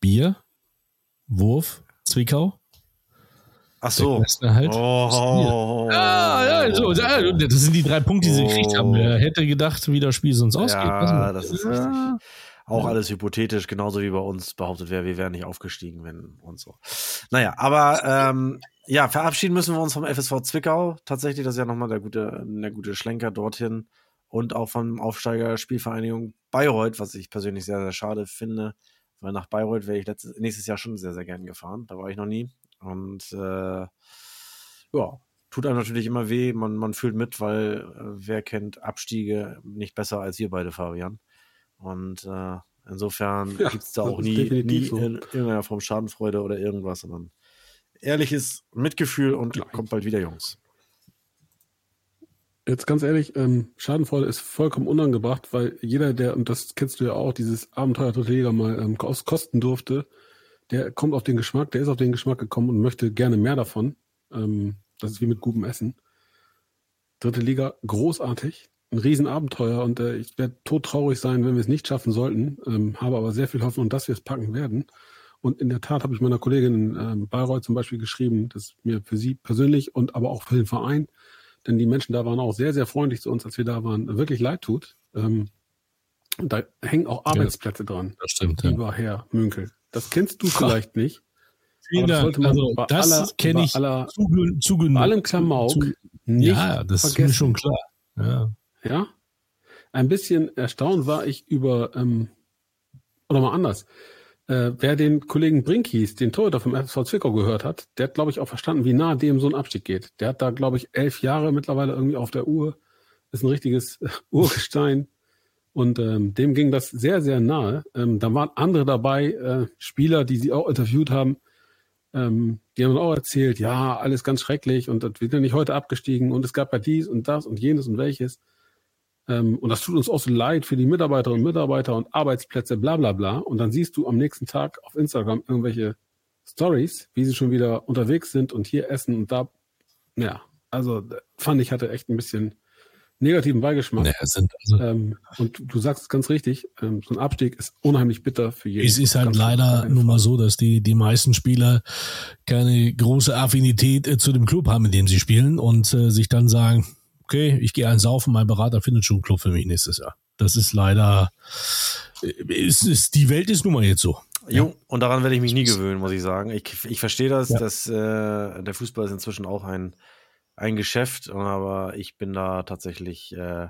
Bier, Wurf, Zwickau. Ach so. Klassenerhalt. Oh. Ah, ja, so, ja, das sind die drei Punkte, die sie gekriegt haben. Oh. Wer hätte gedacht, wie das Spiel sonst ausgeht. Ja, das ist richtig. Auch alles hypothetisch, genauso wie bei uns behauptet wäre, wir wären nicht aufgestiegen, wenn und so. Naja, aber ähm, ja, verabschieden müssen wir uns vom FSV Zwickau. Tatsächlich, das ist ja nochmal der gute, der gute Schlenker dorthin. Und auch vom Aufsteiger Spielvereinigung Bayreuth, was ich persönlich sehr, sehr schade finde. Weil nach Bayreuth wäre ich letztes, nächstes Jahr schon sehr, sehr gern gefahren. Da war ich noch nie. Und äh, ja, tut einem natürlich immer weh. Man, man fühlt mit, weil äh, wer kennt Abstiege nicht besser als wir beide, Fabian. Und äh, insofern Ja, gibt's da das auch nie, nie so. in irgendeiner Form Schadenfreude oder irgendwas, sondern ehrliches Mitgefühl und Nein. kommt bald wieder, Jungs. Jetzt ganz ehrlich, ähm, Schadenfreude ist vollkommen unangebracht, weil jeder, der, und das kennst du ja auch, dieses Abenteuer dritte Liga mal ähm, kosten durfte, der kommt auf den Geschmack, der ist auf den Geschmack gekommen und möchte gerne mehr davon. Ähm, das ist wie mit gutem Essen. Dritte Liga, großartig, ein Riesenabenteuer und äh, ich werde todtraurig sein, wenn wir es nicht schaffen sollten, ähm, habe aber sehr viel Hoffnung, dass wir es packen werden. Und in der Tat habe ich meiner Kollegin in ähm, Bayreuth zum Beispiel geschrieben, dass mir für sie persönlich und aber auch für den Verein denn die Menschen da waren auch sehr, sehr freundlich zu uns, als wir da waren, wirklich leid tut. Ähm, und da hängen auch Arbeitsplätze dran, Das stimmt. Ja. lieber Herr Münkel. Das kennst du vielleicht nicht. Vielen das Dank. sollte man Also, das kenne ich aller- zu, zu genug. Bei allem Klamauk Zu- nicht Ja, das ist mir vergessen. schon klar. Ja. Ja. Ein bisschen erstaunt war ich über, ähm, oder mal anders. Äh, wer den Kollegen Brink hieß, den Torhüter vom FSV Zwickau gehört hat, der hat, glaube ich, auch verstanden, wie nah dem so ein Abstieg geht. Der hat da, glaube ich, elf Jahre mittlerweile irgendwie auf der Uhr. Ist ein richtiges Urgestein. Und ähm, dem ging das sehr, sehr nahe. Ähm, da waren andere dabei, äh, Spieler, die sie auch interviewt haben. Ähm, die haben auch erzählt, ja, alles ganz schrecklich und das wird ja nicht heute abgestiegen und es gab ja dies und das und jenes und welches. Ähm, und das tut uns auch so leid für die Mitarbeiterinnen und Mitarbeiter und Arbeitsplätze, bla bla bla. Und dann siehst du am nächsten Tag auf Instagram irgendwelche Stories, wie sie schon wieder unterwegs sind und hier essen und da. Ja, also äh, fand ich, hatte echt ein bisschen negativen Beigeschmack. Naja, sind, also, Ähm, und du sagst es ganz richtig, ähm, so ein Abstieg ist unheimlich bitter für jeden. es ist halt Ganz leider nun mal so, dass die, die meisten Spieler keine große Affinität äh, zu dem Club haben, in dem sie spielen und äh, sich dann sagen, okay, ich gehe einen saufen, mein Berater findet schon einen Club für mich nächstes Jahr. Das ist leider, äh, ist, ist, die Welt ist nun mal jetzt so. Jo, und daran werde ich mich nie gewöhnen, muss ich sagen. Ich, ich verstehe das, Ja. dass äh, der Fußball ist inzwischen auch ein, ein Geschäft, aber ich bin da tatsächlich äh,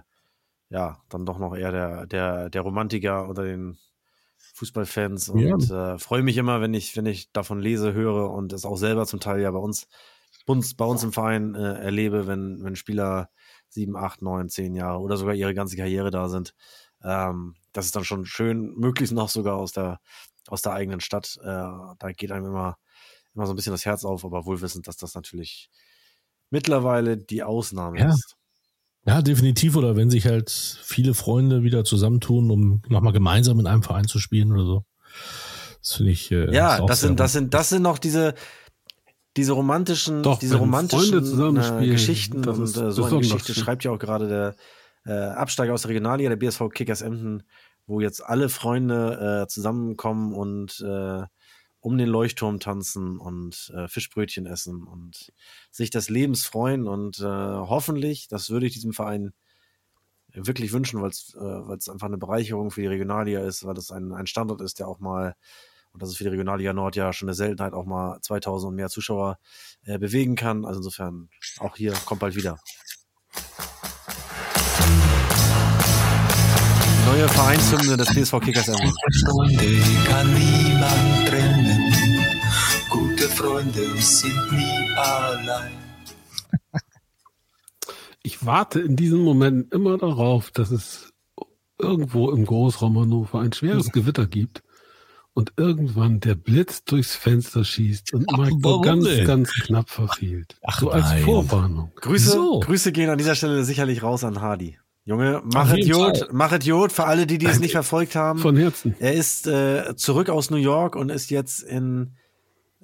ja dann doch noch eher der, der, der Romantiker unter den Fußballfans und äh, freue mich immer, wenn ich, wenn ich davon lese, höre und es auch selber zum Teil ja bei uns, uns bei uns im Verein äh, erlebe, wenn, wenn Spieler sieben, acht, neun, zehn Jahre oder sogar ihre ganze Karriere da sind. Ähm, das ist dann schon schön, möglichst noch sogar aus der aus der eigenen Stadt. Äh, da geht einem immer, immer so ein bisschen das Herz auf, aber wohl wissend, dass das natürlich mittlerweile die Ausnahme Ja. ist. Ja, definitiv. Oder wenn sich halt viele Freunde wieder zusammentun, um nochmal gemeinsam in einem Verein zu spielen oder so. Das finde ich. Äh, Ja, das sind, das sind, das sind noch diese, diese romantischen, Doch, diese romantischen äh, Geschichten das und äh, so eine Geschichte schön. schreibt ja auch gerade der äh, Absteiger aus der Regionalliga, der BSV Kickers Emden, wo jetzt alle Freunde äh, zusammenkommen und äh, um den Leuchtturm tanzen und äh, Fischbrötchen essen und sich des Lebens freuen und äh, hoffentlich, das würde ich diesem Verein wirklich wünschen, weil es äh, weil's einfach eine Bereicherung für die Regionalliga ist, weil das ein, ein Standort ist, der auch mal, und das ist für die Regionalliga Nord ja schon eine Seltenheit, auch mal 2000 und mehr Zuschauer äh, bewegen kann. Also insofern, auch hier kommt bald wieder. Neue Vereinshymne des BSV Kickers. Freunde kann niemand trennen. Gute Freunde sind nie allein. Ich warte in diesem Moment immer darauf, dass es irgendwo im Großraum Hannover ein schweres Gewitter gibt und irgendwann der Blitz durchs Fenster schießt und Ach, Mike ganz, denn? ganz knapp verfehlt. Ach so als nein. Vorwarnung. Grüße, So. Grüße gehen an dieser Stelle sicherlich raus an Hardy. Junge, mach Idiot, mach Idiot für alle, die, die es nicht verfolgt haben. Von Herzen. Er ist äh, zurück aus New York und ist jetzt in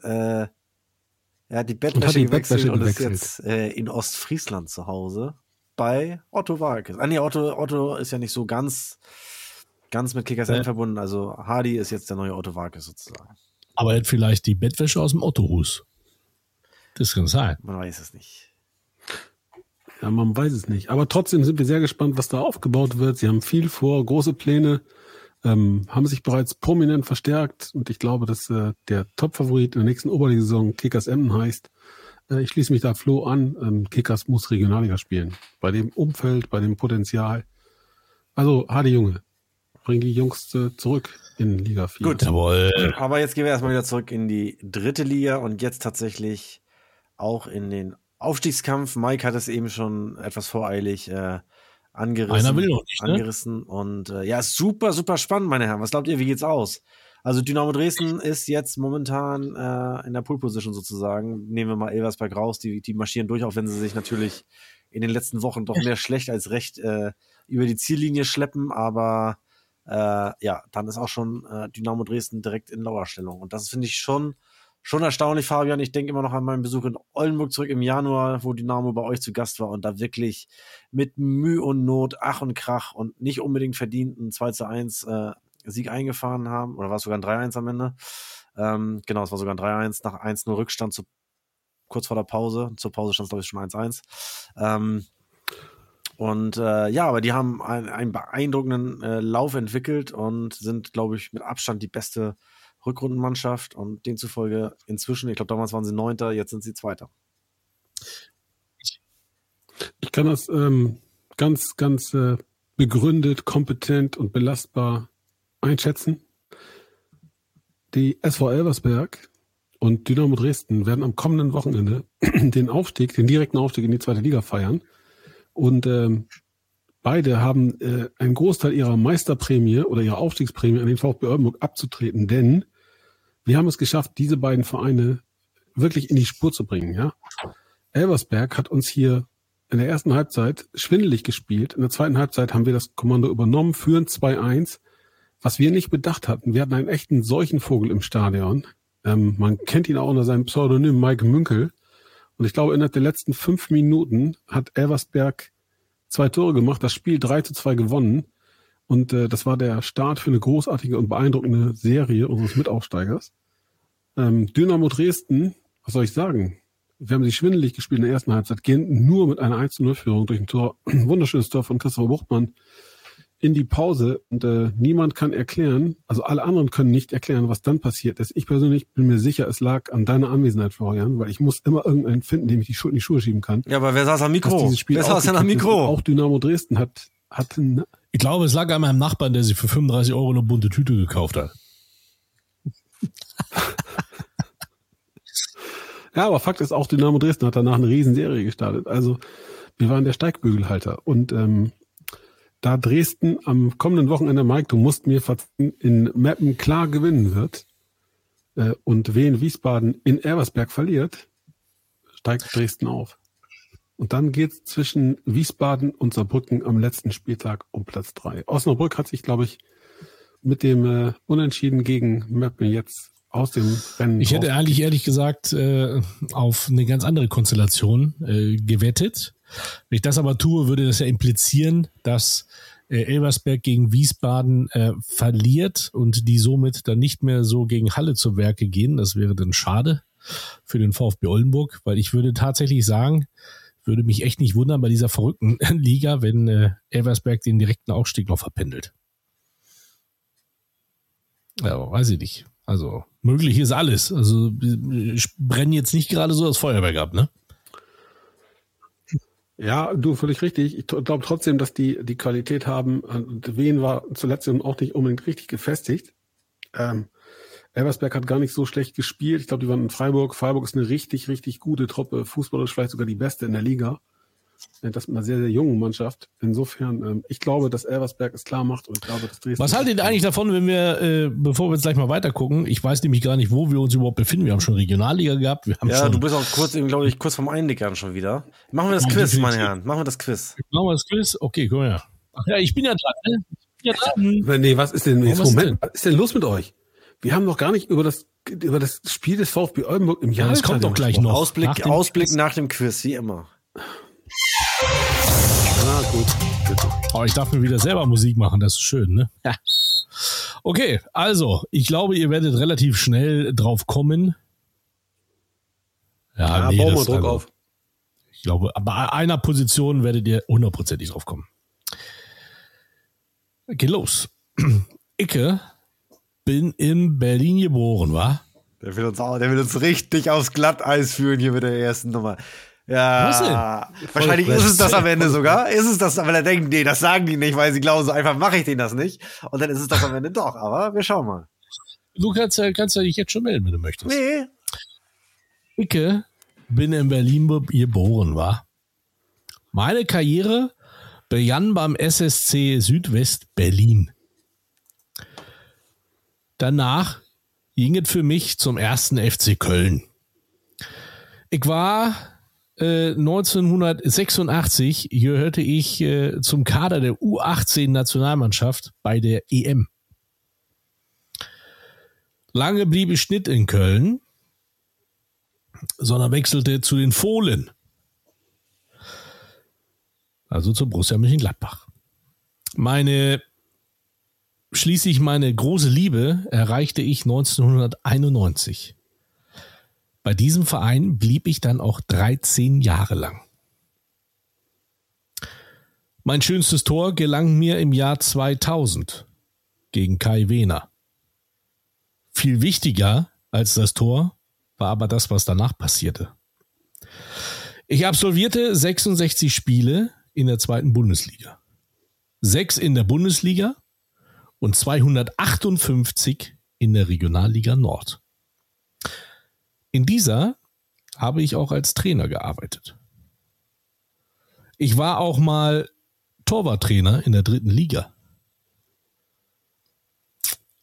äh, er hat die Bettwäsche die gewechselt und ist jetzt äh, in Ostfriesland zu Hause bei Otto Walkes. Ah nee, Otto, Otto ist ja nicht so ganz ganz mit Kickers Ja. verbunden. Also Hardy ist jetzt der neue Otto Walkes sozusagen. Aber er hat vielleicht die Bettwäsche aus dem Ottohus. Das kann sein. Man weiß es nicht. Ja, man weiß es nicht. Aber trotzdem sind wir sehr gespannt, was da aufgebaut wird. Sie haben viel vor, große Pläne, ähm, haben sich bereits prominent verstärkt und ich glaube, dass äh, der Top-Favorit in der nächsten Oberliga-Saison Kickers Emden heißt. Äh, ich schließe mich da Flo an. Ähm, Kickers muss Regionalliga spielen. Bei dem Umfeld, bei dem Potenzial. Also, Hade Junge, bring die Jungs äh, zurück in Liga 4. Gut. Jawohl. Aber jetzt gehen wir erstmal wieder zurück in die dritte Liga und jetzt tatsächlich auch in den Aufstiegskampf. Mike hat es eben schon etwas voreilig äh, angerissen. Einer will noch nicht, ne? angerissen. Und äh, ja, ist super, super spannend, meine Herren. Was glaubt ihr, wie geht's aus? Also Dynamo Dresden ist jetzt momentan äh, in der Pole Position sozusagen. Nehmen wir mal Elversberg raus, die, die marschieren durch, auch wenn sie sich natürlich in den letzten Wochen doch mehr schlecht als recht äh, über die Ziellinie schleppen, aber äh, ja, dann ist auch schon äh, Dynamo Dresden direkt in Lauerstellung. Und das finde ich schon, schon erstaunlich, Fabian. Ich denke immer noch an meinen Besuch in Oldenburg zurück im Januar, wo Dynamo bei euch zu Gast war und da wirklich mit Mühe und Not, Ach und Krach und nicht unbedingt verdienten 2 zu 1 äh, Sieg eingefahren haben. Oder war es sogar ein 3-1 am Ende? Ähm, genau, es war sogar ein 3-1 nach 1-0 Rückstand zu, kurz vor der Pause. Zur Pause stand es, glaube ich, schon 1-1. Ähm, und äh, ja, aber die haben einen, einen beeindruckenden äh, Lauf entwickelt und sind, glaube ich, mit Abstand die beste Rückrundenmannschaft und demzufolge inzwischen, ich glaube, damals waren sie Neunter, jetzt sind sie Zweiter. Ich kann das ähm, ganz, ganz äh, begründet, kompetent und belastbar einschätzen. Die SV Elversberg und Dynamo Dresden werden am kommenden Wochenende den Aufstieg, den direkten Aufstieg in die zweite Liga feiern. Und ähm, beide haben äh, einen Großteil ihrer Meisterprämie oder ihrer Aufstiegsprämie an den VfB Oldenburg abzutreten, denn wir haben es geschafft, diese beiden Vereine wirklich in die Spur zu bringen. Ja, Elversberg hat uns hier in der ersten Halbzeit schwindelig gespielt. In der zweiten Halbzeit haben wir das Kommando übernommen, führen 2-1. Was wir nicht bedacht hatten, wir hatten einen echten Seuchenvogel im Stadion. Ähm, man kennt ihn auch unter seinem Pseudonym Mike Münkel. Und ich glaube, innerhalb der letzten fünf Minuten hat Elversberg zwei Tore gemacht, das Spiel 3 zu 2 gewonnen. Und äh, das war der Start für eine großartige und beeindruckende Serie unseres Mitaufsteigers. Ähm, Dynamo Dresden, was soll ich sagen? Wir haben sie schwindelig gespielt in der ersten Halbzeit, gehen nur mit einer 1-0-Führung durch ein Tor, wunderschönes Tor von Christopher Buchtmann in die Pause und äh, niemand kann erklären, also alle anderen können nicht erklären, was dann passiert ist. Ich persönlich bin mir sicher, es lag an deiner Anwesenheit, Florian, weil ich muss immer irgendeinen finden, dem ich die Schuld in die Schuhe schieben kann. Ja, aber wer saß am Mikro? Wer saß denn am. Mikro? Auch Dynamo Dresden hat, hat ein, Ich glaube, es lag an meinem Nachbarn, der sich für 35 Euro eine bunte Tüte gekauft hat. Ja, aber Fakt ist auch, Dynamo Dresden hat danach eine Riesenserie gestartet. Also wir waren der Steigbügelhalter. Und ähm, da Dresden am kommenden Wochenende, Mike, du musst mir verzeihen, in Meppen klar gewinnen wird äh, und Wien Wiesbaden in Elversberg verliert, steigt Dresden auf. Und dann geht's zwischen Wiesbaden und Saarbrücken am letzten Spieltag um Platz drei. Osnabrück hat sich, glaube ich, mit dem äh, Unentschieden gegen Möppen jetzt aus dem Rennen. Ich hätte eigentlich ehrlich gesagt äh, auf eine ganz andere Konstellation äh, gewettet. Wenn ich das aber tue, würde das ja implizieren, dass äh, Elversberg gegen Wiesbaden äh, verliert und die somit dann nicht mehr so gegen Halle zu Werke gehen. Das wäre dann schade für den VfB Oldenburg, weil ich würde tatsächlich sagen, würde mich echt nicht wundern bei dieser verrückten Liga, wenn äh, Elversberg den direkten Aufstieg noch verpendelt. Ja, weiß ich nicht. Also möglich ist alles. Also ich brenne jetzt nicht gerade so das Feuerwerk ab, ne? Ja, du völlig richtig. Ich glaube trotzdem, dass die die Qualität haben. Und Wien war zuletzt auch nicht unbedingt richtig gefestigt. Ähm, Elversberg hat gar nicht so schlecht gespielt. Ich glaube, die waren in Freiburg. Freiburg ist eine richtig, richtig gute Truppe. Fußballerisch vielleicht sogar die beste in der Liga. Das mit einer sehr, sehr jungen Mannschaft. Insofern, ähm, ich glaube, dass Elversberg es klar macht und ich glaube, dass Dresden. Was haltet ihr eigentlich davon, wenn wir, äh, bevor wir jetzt gleich mal weitergucken, ich weiß nämlich gar nicht, wo wir uns überhaupt befinden. Wir haben schon Regionalliga gehabt, wir haben Ja, schon du bist auch kurz, glaube ich, kurz vom Eindickern schon wieder. Machen wir das Ja, Quiz, meine Herren. Machen wir das Quiz. Machen wir das Quiz? Okay, komm her. Ach ja, ich bin ja dran, ne? Ich bin ja dran. Nee, was ist denn jetzt? was ist Moment, was ist denn los mit euch? Wir haben noch gar nicht über das über das Spiel des VfB Oldenburg im Jahr. das kommt doch gleich noch. Ausblick, Nach dem Ausblick Quiz. nach dem Quiz, wie immer. Ah, gut. Bitte. Oh, ich darf mir wieder selber Musik machen, das ist schön, ne? Ja. Okay, also, ich glaube, ihr werdet relativ schnell drauf kommen. Ja, nee, bau mal das- Druck also, auf. Ich glaube, bei einer Position werdet ihr hundertprozentig drauf kommen. Geht los. Icke bin in Berlin geboren, war? Der will uns auch, der will uns richtig aufs Glatteis führen hier mit der ersten Nummer. Ja. Wahrscheinlich ist es das am Ende sogar. Ist es das, weil er denkt, nee, das sagen die nicht, weil sie glauben, so einfach mache ich denen das nicht. Und dann ist es das am Ende doch. Aber wir schauen mal. Du kannst ja, kannst ja dich jetzt schon melden, wenn du möchtest. Nee. Icke bin in Berlin be- geboren, war. Meine Karriere begann beim SSC Südwest Berlin. Danach ging es für mich zum ersten FC Köln. Ich war äh, 1986 gehörte ich äh, zum Kader der U18-Nationalmannschaft bei der EM. Lange blieb ich nicht in Köln, sondern wechselte zu den Fohlen. Also zu Borussia Mönchengladbach. Meine, schließlich meine große Liebe erreichte ich 1991. Bei diesem Verein blieb ich dann auch 13 Jahre lang. Mein schönstes Tor gelang mir im Jahr 2000 gegen Kai Wehner. Viel wichtiger als das Tor war aber das, was danach passierte. Ich absolvierte 66 Spiele in der zweiten Bundesliga. Sechs in der Bundesliga und 258 in der Regionalliga Nord. In dieser habe ich auch als Trainer gearbeitet. Ich war auch mal Torwarttrainer in der dritten Liga.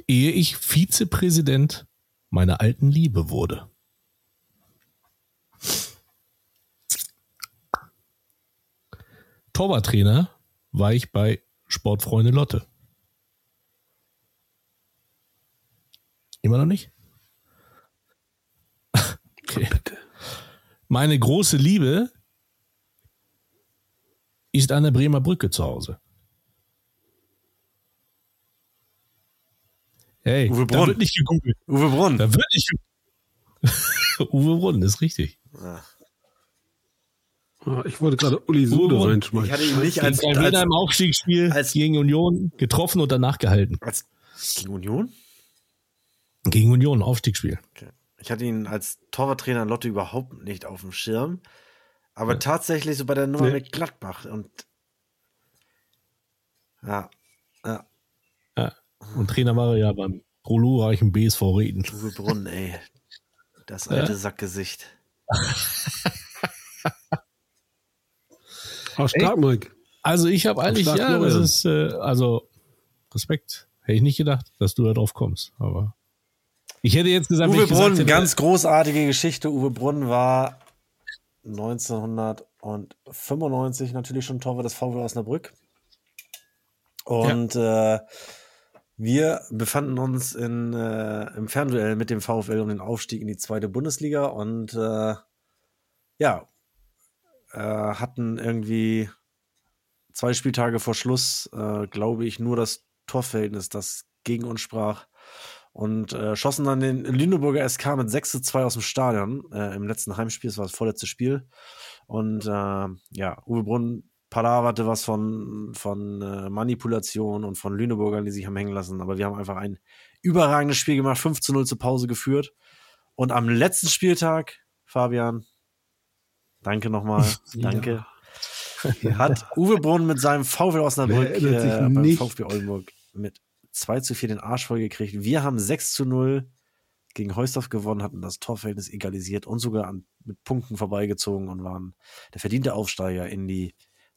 Ehe ich Vizepräsident meiner alten Liebe wurde. Torwarttrainer war ich bei Sportfreunde Lotte. Immer noch nicht? Okay. Meine große Liebe ist an der Bremer Brücke zu Hause. Hey, Uwe da Brunn. wird nicht gegoogelt. Uwe Brunn. Da wird nicht Uwe Brunn, ist richtig. Ah, Ich wollte gerade Uli Sude Uwe, Ich reinschmeißen. hatte ihn nicht als, als, im Aufstiegsspiel als- gegen Union getroffen und danach gehalten. als gegen Union? Gegen Union, Aufstiegsspiel. Okay. Ich hatte ihn als Torwarttrainer in Lotte überhaupt nicht auf dem Schirm. Aber tatsächlich so bei der Nummer Nee. mit Gladbach und ja, ja, Ja. Und Trainer war er ja beim glorreichen BSV Reden. Uwe Brunn, ey. Das alte Sackgesicht. Ah, stark, Mike. Also ich habe eigentlich, Stark, ja, das ist, äh, also Respekt. Hätte ich nicht gedacht, dass du da drauf kommst. Aber ich hätte jetzt gesagt, Uwe ich gesagt Brunn, hätte, ganz großartige Geschichte. Uwe Brunn war 1995 natürlich schon Torwart des VW Osnabrück. Und ja. Äh, Wir befanden uns in, äh, im Fernduell mit dem VfL um den Aufstieg in die zweite Bundesliga und äh, ja, äh, hatten irgendwie zwei Spieltage vor Schluss, äh, glaube ich, nur das Torverhältnis, das gegen uns sprach. Und äh, schossen dann den Lüneburger SK mit 6 zu 2 aus dem Stadion äh, im letzten Heimspiel, das war das vorletzte Spiel. Und äh, ja, Uwe Brunn palaverte was von, von äh, Manipulation und von Lüneburgern, die sich haben hängen lassen. Aber wir haben einfach ein überragendes Spiel gemacht, 5 zu 0 zur Pause geführt. Und am letzten Spieltag, Fabian, danke nochmal, danke, hat Uwe Brunn mit seinem VfL Osnabrück äh, beim nicht? VfB Oldenburg mit 2 zu 4 den Arsch voll gekriegt. Wir haben 6 zu 0 gegen Heusdorf gewonnen, hatten das Torverhältnis egalisiert und sogar an, mit Punkten vorbeigezogen und waren der verdiente Aufsteiger in die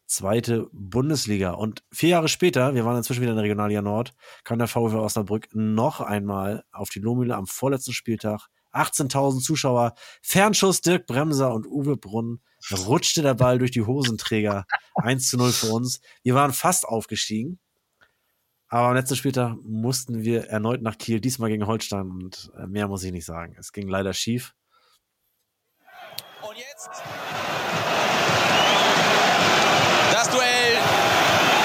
zweite Bundesliga. Und vier Jahre später, wir waren inzwischen wieder in der Regionalliga Nord, kam der VfL Osnabrück noch einmal auf die Lohmühle am vorletzten Spieltag. 18.000 Zuschauer, Fernschuss Dirk Bremser und Uwe Brunn rutschte der Ball durch die Hosenträger. 1 zu 0 für uns. Wir waren fast aufgestiegen. Aber am letzten Spieltag mussten wir erneut nach Kiel, diesmal gegen Holstein und äh, mehr muss ich nicht sagen. Es ging leider schief. Und jetzt das Duell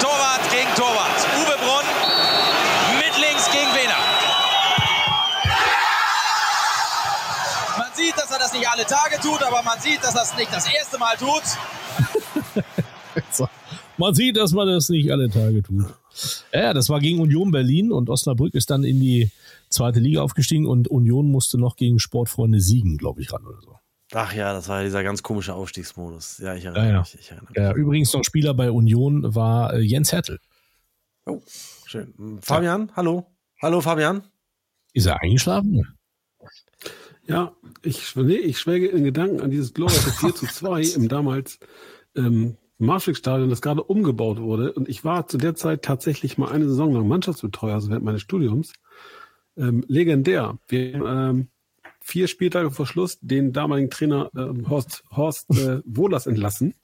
Torwart gegen Torwart. Uwe Brunn mit links gegen Wehner. Man sieht, dass er das nicht alle Tage tut, aber man sieht, dass er es nicht das erste Mal tut. So. Man sieht, dass man das nicht alle Tage tut. Ja, Ja, das war gegen Union Berlin und Osnabrück ist dann in die zweite Liga aufgestiegen und Union musste noch gegen Sportfreunde siegen, glaube ich, ran oder so. Ach ja, das war ja dieser ganz komische Aufstiegsmodus. Ja, ich erinnere Ja, ja. mich. Ich erinnere mich. Ja, übrigens noch Spieler bei Union war äh, Jens Hertel. Oh, schön. Fabian, hallo. Hallo, Fabian. Ist er eingeschlafen? Ja, ich, nee, ich schwelge in Gedanken an dieses glorreiche 4 zu 2 im damals ähm, Marschweg-Stadion, das gerade umgebaut wurde. Und ich war zu der Zeit tatsächlich mal eine Saison lang Mannschaftsbetreuer, also während meines Studiums. Ähm, legendär. Wir ähm, vier Spieltage vor Schluss den damaligen Trainer ähm, Horst, Horst äh, Wohlers entlassen.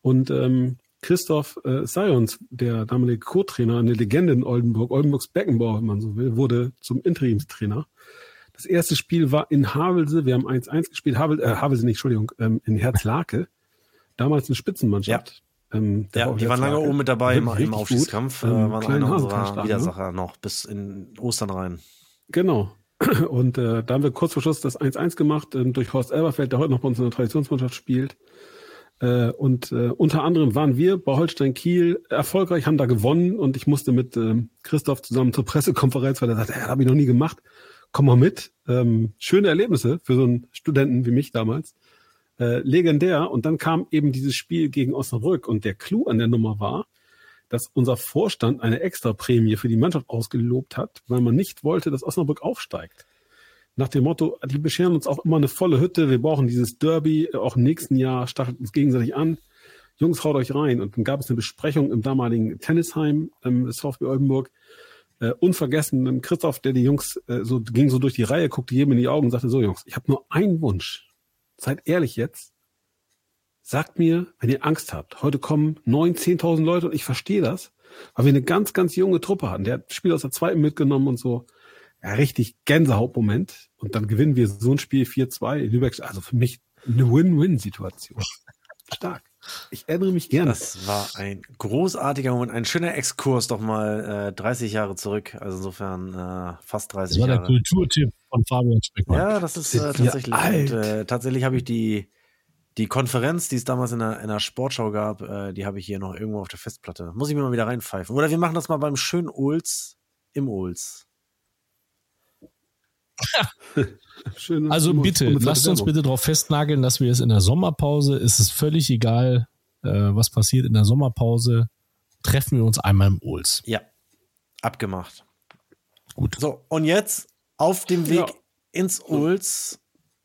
Und ähm, Christoph äh, Sions, der damalige Co-Trainer, eine Legende in Oldenburg, Oldenburgs Beckenbauer, wenn man so will, wurde zum Interimstrainer. Das erste Spiel war in Havelse. Wir haben 1-1 gespielt. Havel, äh, Havelse nicht, Entschuldigung, ähm, in Herzlake. Damals eine Spitzenmannschaft. Ähm, der Ja, die waren lange oben mit dabei im, im Aufstiegskampf. gut. Äh, Ähm, waren einer unserer ne? Widersacher noch bis in Ostern rein. Genau. Und äh, da haben wir kurz vor Schluss das 1-1 gemacht ähm, durch Horst Elberfeld, der heute noch bei uns in der Traditionsmannschaft spielt. Äh, und äh, unter anderem waren wir bei Holstein Kiel erfolgreich, haben da gewonnen und ich musste mit ähm, Christoph zusammen zur Pressekonferenz, weil er sagte, ja, habe ich noch nie gemacht. Komm mal mit. Ähm, schöne Erlebnisse für so einen Studenten wie mich damals. Äh, legendär. Und dann kam eben dieses Spiel gegen Osnabrück und der Clou an der Nummer war, dass unser Vorstand eine Extraprämie für die Mannschaft ausgelobt hat, weil man nicht wollte, dass Osnabrück aufsteigt. Nach dem Motto, die bescheren uns auch immer eine volle Hütte, wir brauchen dieses Derby, auch im nächsten Jahr stachelt uns gegenseitig an. Jungs, haut euch rein. Und dann gab es eine Besprechung im damaligen Tennisheim ähm, des VfB Oldenburg. Äh, unvergessen, Christoph, der die Jungs äh, so ging so durch die Reihe, guckte jedem in die Augen und sagte, so Jungs, ich habe nur einen Wunsch. Seid ehrlich jetzt. Sagt mir, wenn ihr Angst habt. Heute kommen neun, zehntausend Leute und ich verstehe das, weil wir eine ganz, ganz junge Truppe hatten. Der hat Spiel aus der zweiten mitgenommen und so. Ja, richtig Gänsehautmoment. Und dann gewinnen wir so ein Spiel 4-2 in Lübeck. Also für mich eine Win-Win-Situation. Stark. Ich erinnere mich gerne. Das war ein großartiger Moment, ein schöner Exkurs doch mal äh, 30 Jahre zurück. Also insofern äh, fast 30 Das war der Jahre. Kulturtipp von Fabian Speckmann. Ja, das ist äh, tatsächlich. Und, äh, tatsächlich habe ich die, die Konferenz, die es damals in der, in der Sportschau gab, äh, die habe ich hier noch irgendwo auf der Festplatte. Muss ich mir mal wieder reinpfeifen. Oder wir machen das mal beim schönen Ols im Ols. Schön, Also bitte, lasst uns bitte darauf festnageln, dass wir es in der Sommerpause, es ist völlig egal, äh, was passiert in der Sommerpause, treffen wir uns einmal im Ols. Ja, abgemacht. Gut. So, und jetzt auf dem Weg Ja. ins Ols.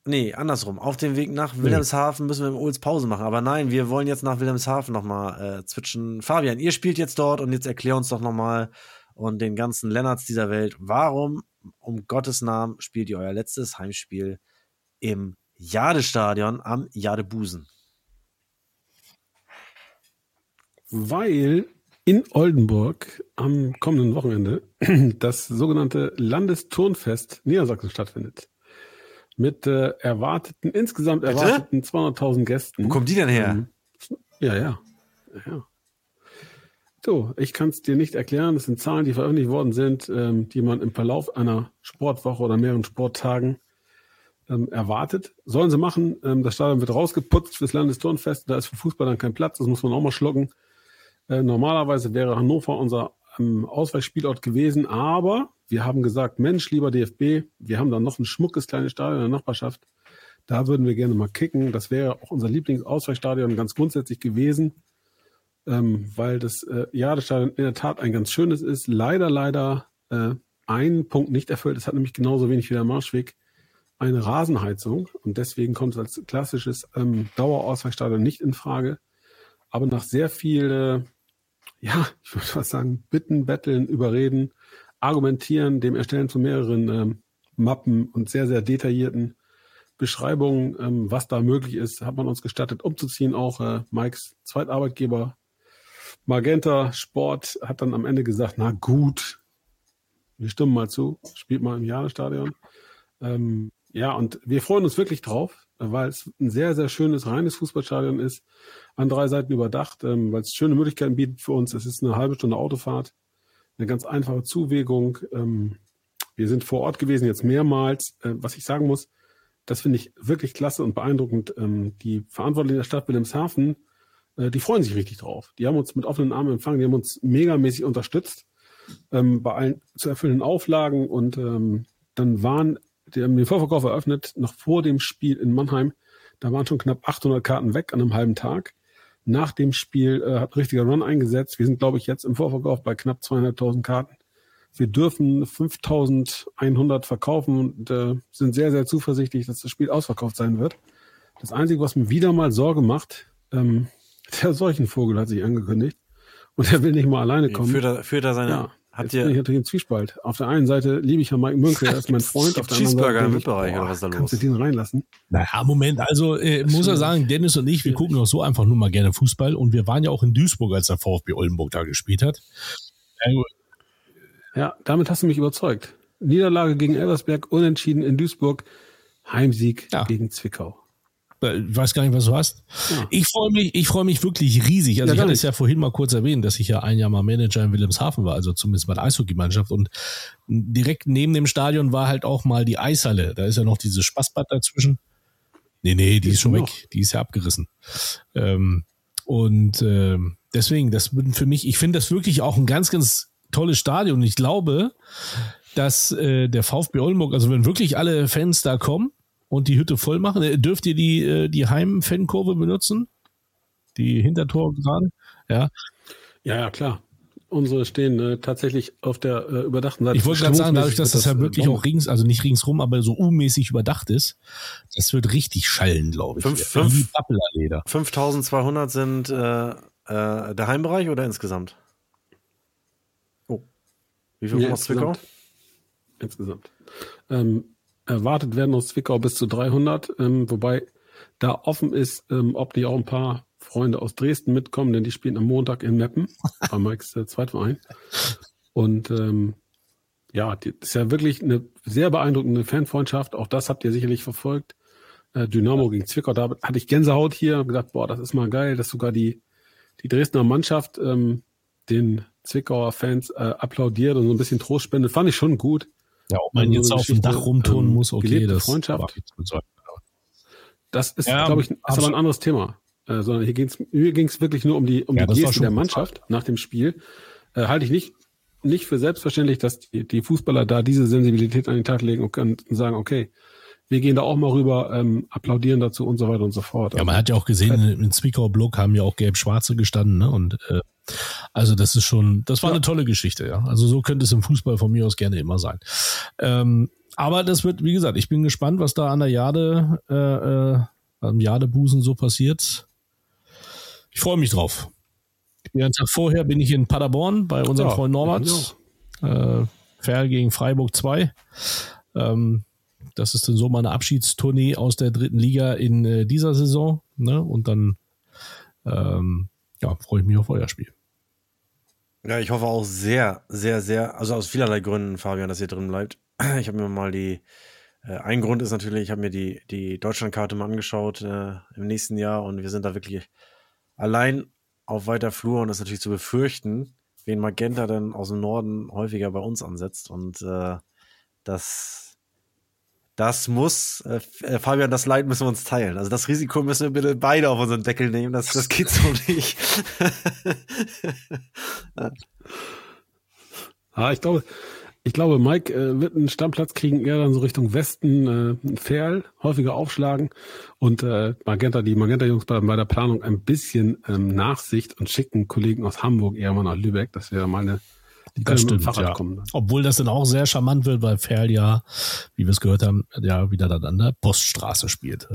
Nee, andersrum. Auf dem Weg nach Wilhelmshaven müssen wir im Ols Pause machen. Aber nein, wir wollen jetzt nach Wilhelmshaven nochmal äh, zwitschen. Fabian, ihr spielt jetzt dort und jetzt erklär uns doch nochmal und den ganzen Lennarts dieser Welt, warum um Gottes Namen spielt ihr euer letztes Heimspiel im Jadestadion am Jadebusen? Weil in Oldenburg am kommenden Wochenende das sogenannte Landesturnfest Niedersachsen stattfindet. Mit äh, erwarteten, insgesamt Bitte? erwarteten 200.000 Gästen. Wo kommen die denn her? Ähm, Ja, ja. ja. So, ich kann es dir nicht erklären. Das sind Zahlen, die veröffentlicht worden sind, ähm, die man im Verlauf einer Sportwoche oder mehreren Sporttagen ähm, erwartet. Sollen sie machen. Ähm, das Stadion wird rausgeputzt fürs Landesturnfest. Da ist für Fußball dann kein Platz. Das muss man auch mal schlucken. Äh, normalerweise wäre Hannover unser ähm, Ausweichspielort gewesen, aber wir haben gesagt, Mensch, lieber DFB, wir haben da noch ein schmuckes kleines Stadion in der Nachbarschaft. Da würden wir gerne mal kicken. Das wäre auch unser Lieblingsausweichstadion ganz grundsätzlich gewesen, ähm, weil das äh, Jadestadion in der Tat ein ganz schönes ist. Leider, leider äh, einen Punkt nicht erfüllt. Es hat nämlich genauso wenig wie der Marschweg eine Rasenheizung und deswegen kommt es als klassisches ähm, Dauerausweichstadion nicht in Frage. Aber nach sehr viel, äh, ja, ich würde fast sagen, Bitten, Betteln, Überreden, Argumentieren, dem Erstellen von mehreren ähm, Mappen und sehr, sehr detaillierten Beschreibungen, ähm, was da möglich ist, hat man uns gestattet, umzuziehen. Auch äh, Mikes Zweitarbeitgeber Magenta Sport hat dann am Ende gesagt, na gut, wir stimmen mal zu, spielt mal im Jahresstadion. Ähm, ja, und wir freuen uns wirklich drauf, weil es ein sehr, sehr schönes, reines Fußballstadion ist, an drei Seiten überdacht, ähm, weil es schöne Möglichkeiten bietet für uns. Es ist eine halbe Stunde Autofahrt, eine ganz einfache Zuwägung. Ähm, wir sind vor Ort gewesen, jetzt mehrmals. Äh, was ich sagen muss, das finde ich wirklich klasse und beeindruckend. Ähm, die Verantwortlichen der Stadt Wilhelmshaven, äh, die freuen sich richtig drauf. Die haben uns mit offenen Armen empfangen, die haben uns megamäßig unterstützt ähm, bei allen zu erfüllenden Auflagen und ähm, dann waren, die haben den Vorverkauf eröffnet, noch vor dem Spiel in Mannheim. Da waren schon knapp 800 Karten weg an einem halben Tag. Nach dem Spiel äh, hat ein richtiger Run eingesetzt. Wir sind, glaube ich, jetzt im Vorverkauf bei knapp 200.000 Karten. Wir dürfen 5.100 verkaufen und äh, sind sehr, sehr zuversichtlich, dass das Spiel ausverkauft sein wird. Das Einzige, was mir wieder mal Sorge macht, ähm, der Seuchenvogel hat sich angekündigt und er will nicht mal alleine kommen. Führt er, führt er seine. Ja, habt jetzt bin ich natürlich im Zwiespalt. Auf der einen Seite liebe ich ja Mike Münkel, er ist mein Freund. Auf der anderen Cheeseburger Seite im denke ich, VIP-Bereich oder was da Kannst du los? den reinlassen? Naja, Moment, also äh, muss er sagen, Dennis und ich, wir gucken auch so einfach nur mal gerne Fußball und wir waren ja auch in Duisburg, als der VfB Oldenburg da gespielt hat. Ja, damit hast du mich überzeugt. Niederlage gegen Elversberg, unentschieden in Duisburg, Heimsieg Ja. gegen Zwickau. Äh, Ich weiß gar nicht, was du hast. Ich freue mich, ich freue mich wirklich riesig. Also Ja, ich hatte es ja vorhin mal kurz erwähnt, dass ich ja ein Jahr mal Manager in Wilhelmshaven war, also zumindest bei der Eishockeymannschaft. Und direkt neben dem Stadion war halt auch mal die Eishalle. Da ist ja noch dieses Spaßbad dazwischen. Nee, nee, die ist schon noch. weg. Die ist ja abgerissen. Ähm, und ähm, deswegen, das wird für mich, ich finde das wirklich auch ein ganz, ganz tolles Stadion. Ich glaube, dass äh, der VfB Oldenburg, also wenn wirklich alle Fans da kommen und die Hütte voll machen, äh, dürft ihr die, äh, die Heim-Fankurve benutzen? Die Hintertor gerade? Ja. Ja, ja, klar. Unsere stehen äh, tatsächlich auf der äh, überdachten Seite. Ich wollte gerade sagen, dadurch, dass das, ja äh, wirklich auch rings, also nicht ringsrum, aber so U-mäßig überdacht ist, das wird richtig schallen, glaube ich. Fünf- Wie fünf- Pappelaleder. 5200 sind äh, äh, der Heimbereich oder insgesamt? Oh. Wie viel Ja, aus Zwickau? insgesamt. Ähm, erwartet werden aus Zwickau bis zu 300, ähm, wobei da offen ist, ähm, ob nicht auch ein paar Freunde aus Dresden mitkommen, denn die spielen am Montag in Meppen, bei Mikes äh, Zweitverein. Und ähm, ja, die, das ist ja wirklich eine sehr beeindruckende Fanfreundschaft. Auch das habt ihr sicherlich verfolgt. Äh, Dynamo gegen Zwickau, da hatte ich Gänsehaut hier und gedacht, boah, das ist mal geil, dass sogar die, die Dresdner Mannschaft ähm, den Zwickauer Fans äh, applaudiert und so ein bisschen Trost spendet. Fand ich schon gut. Ja, ob man Also jetzt auf dem Dach rumturnen ähm, muss, okay, das Freundschaft. Das ist, Ja, glaube ich, ist aber ein anderes Thema. Äh, sondern hier ging es hier ging's wirklich nur um die, um Ja, die das war Geste schon der. Mannschaft nach dem Spiel. Äh, halte ich nicht, nicht für selbstverständlich, dass die, die Fußballer da diese Sensibilität an den Tag legen und, und sagen, okay, wir gehen da auch mal rüber, ähm, applaudieren dazu und so weiter und so fort. Ja, man hat ja auch gesehen, im Zwickau-Block haben ja auch Gelb-Schwarze gestanden, ne? Und äh, also das ist schon, das war eine tolle Geschichte, ja. Also so könnte es im Fußball von mir aus gerne immer sein. Ähm, aber das wird, wie gesagt, ich bin gespannt, was da an der Jade, äh, äh, am Jadebusen so passiert. Ich freue mich drauf. Den Tag vorher bin ich in Paderborn bei unserem Ja, Freund Norbert. ich Äh, Ferl gegen Freiburg 2. Ähm, das ist dann so meine Abschiedstournee aus der dritten Liga in äh, dieser Saison. Ne? Und dann ähm, ja, freue ich mich auf euer Spiel. Ja, ich hoffe auch sehr, sehr, sehr, also aus vielerlei Gründen, Fabian, dass ihr drin bleibt. Ich habe mir mal die, äh, ein Grund ist natürlich, ich habe mir die, die Deutschlandkarte mal angeschaut äh, im nächsten Jahr und wir sind da wirklich allein auf weiter Flur und das ist natürlich zu befürchten, wen Magenta dann aus dem Norden häufiger bei uns ansetzt und äh, das das muss, äh, äh, Fabian, das Leid müssen wir uns teilen. Also das Risiko müssen wir bitte beide auf unseren Deckel nehmen. Das, das geht so nicht. ah, ich glaube, ich glaube, Mike äh, wird einen Stammplatz kriegen, eher dann so Richtung Westen, äh, Ferl, häufiger aufschlagen und äh, Magenta, die Magenta-Jungs bei, bei der Planung ein bisschen ähm, Nachsicht und schicken Kollegen aus Hamburg eher mal nach Lübeck. Das wäre mal eine die das stimmt, ja. kommen. Obwohl das dann auch sehr charmant wird, weil Ferl ja, wie wir es gehört haben, ja wieder dann an der Poststraße spielt.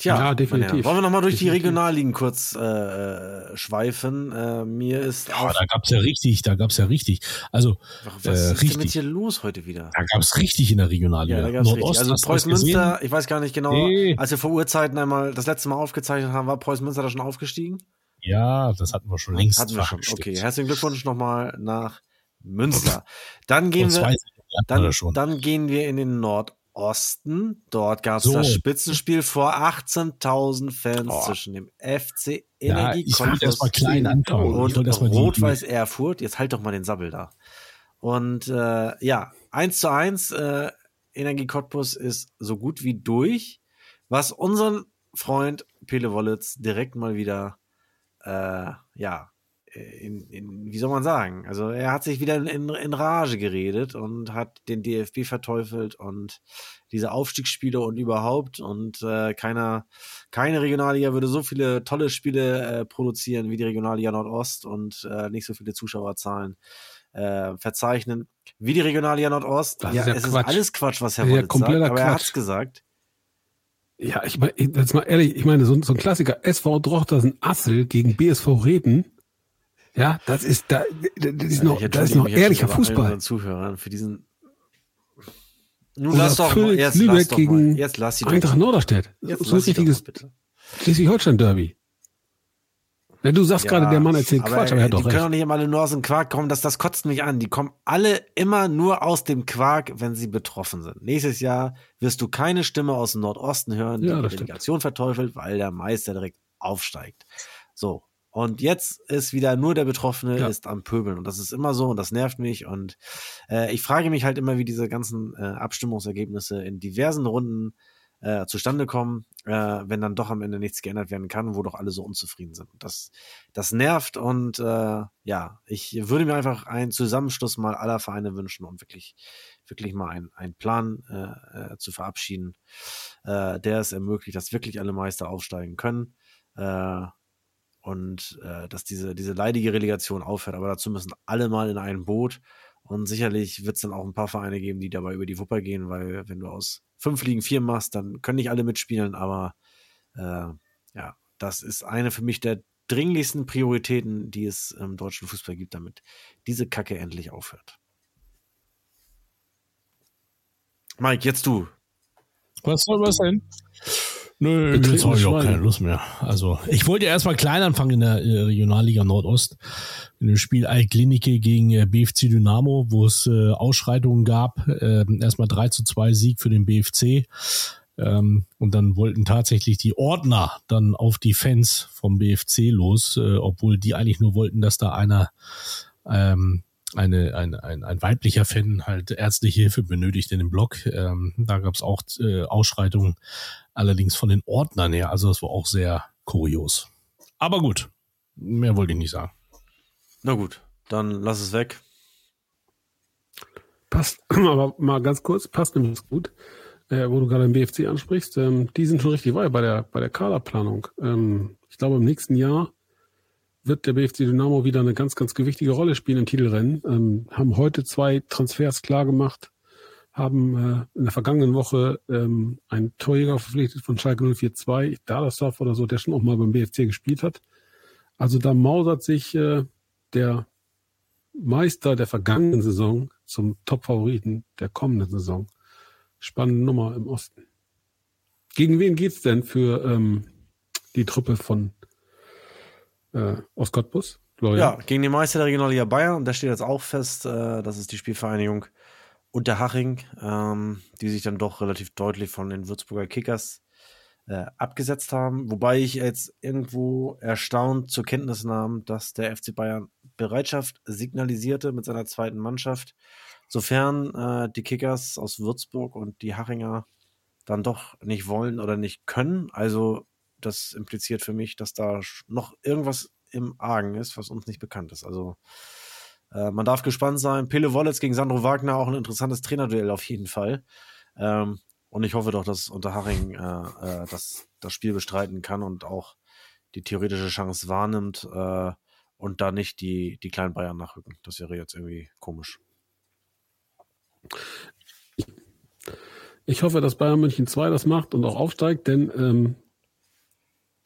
Tja, ja, definitiv. Wollen wir nochmal durch definitiv. die Regionalligen kurz äh, schweifen? Äh, mir ist ja, da gab's ja richtig, da gab's ja richtig. Also was äh, ist richtig. denn jetzt hier los heute wieder? Da gab's richtig in der Regionalliga. Ja, da gab's Nordost, richtig. Also Preußen Münster, ich weiß gar nicht genau, nee. als wir vor Urzeiten einmal das letzte Mal aufgezeichnet haben, war Preußen Münster da schon aufgestiegen? Ja, das hatten wir schon längst. Hatten wir schon. Okay, herzlichen Glückwunsch nochmal nach Münster. Dann gehen wir, dann, dann gehen wir in den Nordosten. Dort gab es so. das Spitzenspiel vor 18.000 Fans oh. zwischen dem FC ja, Energie ich wollte erstmal klein anfangen. und Rot-Weiß Erfurt. Jetzt halt doch mal den Sabbel da. Und äh, ja, 1 zu 1, äh, Energie Cottbus ist so gut wie durch, was unseren Freund Pele Wollitz direkt mal wieder äh, ja, in, in, wie soll man sagen? Also er hat sich wieder in, in, Rage geredet und hat den DFB verteufelt und diese Aufstiegsspiele und überhaupt und äh, keiner, keine Regionalliga würde so viele tolle Spiele äh, produzieren wie die Regionalliga Nordost und äh, nicht so viele Zuschauerzahlen äh, verzeichnen wie die Regionalliga Nordost. Das ja, ist ja es Quatsch. ist alles Quatsch, was Herr ja, sagt, aber Quatsch. er hat's gesagt. Ja, ich meine, jetzt mal ehrlich, ich meine, so, so ein Klassiker, SV Drochtersen Assel gegen BSV Reden. Ja, das ist da, das ist noch, das ist noch ehrlicher Fußball. Zuhörern für diesen. Nun lass doch mal, jetzt Lübeck lass doch gegen mal. Jetzt lass sie Eintracht Norderstedt. Jetzt so ein richtiges Schleswig-Holstein-Derby. Ja, du sagst ja, gerade, der Mann erzählt aber Quatsch, aber er hat doch Die recht. können doch nicht immer alle nur aus dem Quark kommen, das, das kotzt mich an. Die kommen alle immer nur aus dem Quark, wenn sie betroffen sind. Nächstes Jahr wirst du keine Stimme aus dem Nordosten hören, die ja, die Delegation verteufelt, weil der Meister direkt aufsteigt. So. Und jetzt ist wieder nur der Betroffene ja. ist am Pöbeln. Und das ist immer so und das nervt mich. Und äh, ich frage mich halt immer, wie diese ganzen äh, Abstimmungsergebnisse in diversen Runden äh, zustande kommen, äh, wenn dann doch am Ende nichts geändert werden kann, wo doch alle so unzufrieden sind. Das, das nervt und äh, ja, ich würde mir einfach einen Zusammenschluss mal aller Vereine wünschen und wirklich, wirklich mal einen, einen Plan äh, äh, zu verabschieden, äh, der es ermöglicht, dass wirklich alle Meister aufsteigen können. Äh, und äh, dass diese, diese leidige Relegation aufhört. Aber dazu müssen alle mal in ein Boot. Und sicherlich wird es dann auch ein paar Vereine geben, die dabei über die Wupper gehen, weil wenn du aus fünf Ligen vier machst, dann können nicht alle mitspielen, aber äh, ja, das ist eine für mich der dringlichsten Prioritäten, die es im deutschen Fußball gibt, damit diese Kacke endlich aufhört. Mike, jetzt du. Was soll was sein? Nö, jetzt habe ich auch keine Lust mehr. Also, ich wollte ja erstmal klein anfangen in der äh, Regionalliga Nordost. In dem Spiel Altklinike gegen äh, BFC Dynamo, wo es äh, Ausschreitungen gab. Äh, erstmal 3 zu 2 Sieg für den BFC. Ähm, und dann wollten tatsächlich die Ordner dann auf die Fans vom BFC los, obwohl die eigentlich nur wollten, dass da einer ähm, eine, ein, ein, ein weiblicher Fan halt ärztliche Hilfe benötigt in dem Block. Ähm, da gab es auch äh, Ausschreitungen, allerdings von den Ordnern her. Also das war auch sehr kurios. Aber gut, mehr wollte ich nicht sagen. Na gut, dann lass es weg. Passt, aber mal ganz kurz, passt nämlich gut, äh, wo du gerade den BFC ansprichst. Ähm, die sind schon richtig weit bei der, bei der Kaderplanung. Ähm, ich glaube, im nächsten Jahr wird der BFC Dynamo wieder eine ganz, ganz gewichtige Rolle spielen im Titelrennen. Ähm, haben heute zwei Transfers klar gemacht, haben äh, in der vergangenen Woche ähm, einen Torjäger verpflichtet von Schalke 042, Dadersdorf oder so, der schon auch mal beim BFC gespielt hat. Also da mausert sich äh, der Meister der vergangenen Saison zum Top-Favoriten der kommenden Saison. Spannende Nummer im Osten. Gegen wen geht's denn für ähm, die Truppe von äh, aus Cottbus? Florian. Ja, gegen den Meister der Regionalliga Bayern. Und da steht jetzt auch fest, äh, das ist die Spielvereinigung Unterhaching, ähm, die sich dann doch relativ deutlich von den Würzburger Kickers äh, abgesetzt haben. Wobei ich jetzt irgendwo erstaunt zur Kenntnis nahm, dass der FC Bayern Bereitschaft signalisierte mit seiner zweiten Mannschaft, sofern äh, die Kickers aus Würzburg und die Hachinger dann doch nicht wollen oder nicht können. Also das impliziert für mich, dass da noch irgendwas im Argen ist, was uns nicht bekannt ist. Also äh, man darf gespannt sein. Pele Wollitz gegen Sandro Wagner, auch ein interessantes Trainerduell auf jeden Fall. Ähm, und ich hoffe doch, dass Unterhaching äh, äh, das, das Spiel bestreiten kann und auch die theoretische Chance wahrnimmt äh, und da nicht die, die kleinen Bayern nachrücken. Das wäre jetzt irgendwie komisch. Ich hoffe, dass Bayern München 2 das macht und auch aufsteigt, denn ähm,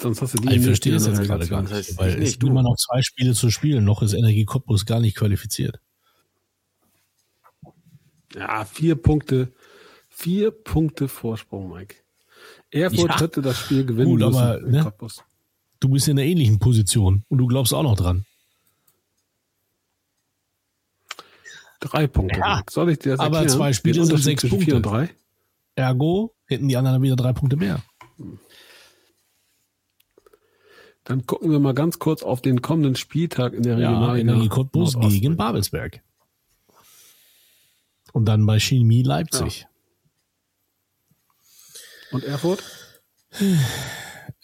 sonst hast du die Ich verstehe das jetzt gerade gar nicht, heißt, weil ich es sind du. immer noch zwei Spiele zu spielen. Noch ist Energie Cottbus gar nicht qualifiziert. Ja, vier Punkte. Vier Punkte Vorsprung, Mike. Erfurt Ja. hätte das Spiel gewinnen Gut, müssen. aber, ne? Cottbus. Du bist in einer ähnlichen Position und du glaubst auch noch dran. Drei Punkte. Ja. Soll ich dir das aber erklären? zwei Spiele sind sechs zwischen Vier und Punkte. drei. Ergo hätten die anderen wieder drei Punkte mehr. Dann gucken wir mal ganz kurz auf den kommenden Spieltag in der Ja, Regionalliga. Energie Cottbus gegen Babelsberg. Und dann bei Chemie Leipzig. Und Erfurt?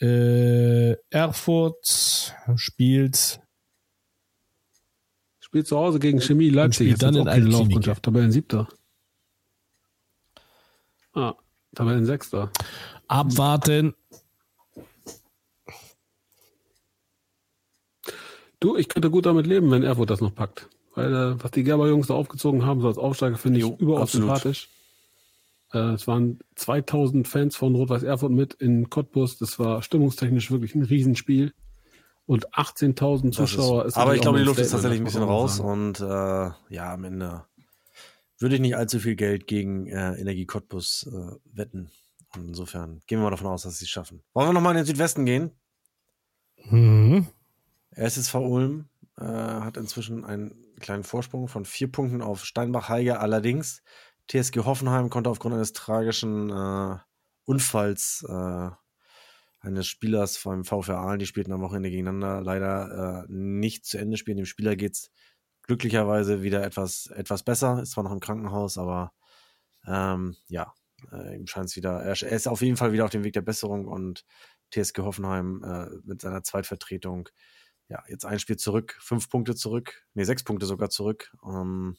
Äh, Erfurt spielt Spielt zu Hause gegen Chemie Leipzig. spielt dann in Altklinike. Laufkundschaft. Tabellen siebter. Ah, Tabellen sechster. abwarten. Du, ich könnte gut damit leben, wenn Erfurt das noch packt. Weil, äh, was die Gerber Jungs da aufgezogen haben, so als Aufsteiger, finde ich überaus absolut. sympathisch. Äh, es waren 2000 Fans von Rot-Weiß Erfurt mit in Cottbus. Das war stimmungstechnisch wirklich ein Riesenspiel. Und 18.000 Das Zuschauer ist, ist aber ich glaube, die Luft ist tatsächlich ein bisschen raus sagen. und äh, ja, am Ende würde ich nicht allzu viel Geld gegen äh, Energie Cottbus äh, wetten. Und insofern gehen wir mal davon aus, dass sie es schaffen. Wollen wir nochmal in den Südwesten gehen? Mhm. SSV Ulm äh, hat inzwischen einen kleinen Vorsprung von vier Punkten auf Steinbach-Heiger. Allerdings, TSG Hoffenheim konnte aufgrund eines tragischen äh, Unfalls äh, eines Spielers vom VfR Aalen, die spielten am Wochenende gegeneinander, leider äh, nicht zu Ende spielen. Dem Spieler geht's glücklicherweise wieder etwas, etwas besser. Ist zwar noch im Krankenhaus, aber ähm, ja, äh, ihm scheint es wieder, er, er ist auf jeden Fall wieder auf dem Weg der Besserung und TSG Hoffenheim äh, mit seiner Zweitvertretung ja, jetzt ein Spiel zurück, fünf Punkte zurück, nee, sechs Punkte sogar zurück. Ähm,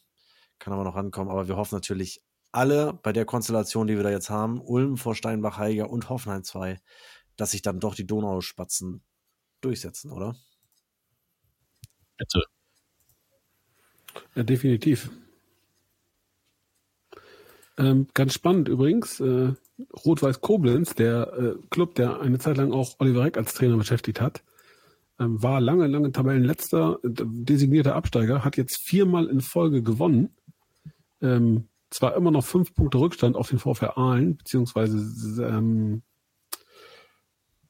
kann aber noch rankommen, aber wir hoffen natürlich alle bei der Konstellation, die wir da jetzt haben, Ulm vor Steinbach, Heiger und Hoffenheim 2, dass sich dann doch die Donauspatzen durchsetzen, oder? Bitte. Ja, definitiv. Ähm, ganz spannend übrigens, äh, Rot-Weiß Koblenz, der äh, Club, der eine Zeit lang auch Oliver Reck als Trainer beschäftigt hat, ähm, war lange, lange Tabellenletzter, designierter Absteiger, hat jetzt viermal in Folge gewonnen. Ähm, zwar immer noch fünf Punkte Rückstand auf den VfR Aalen, beziehungsweise ähm,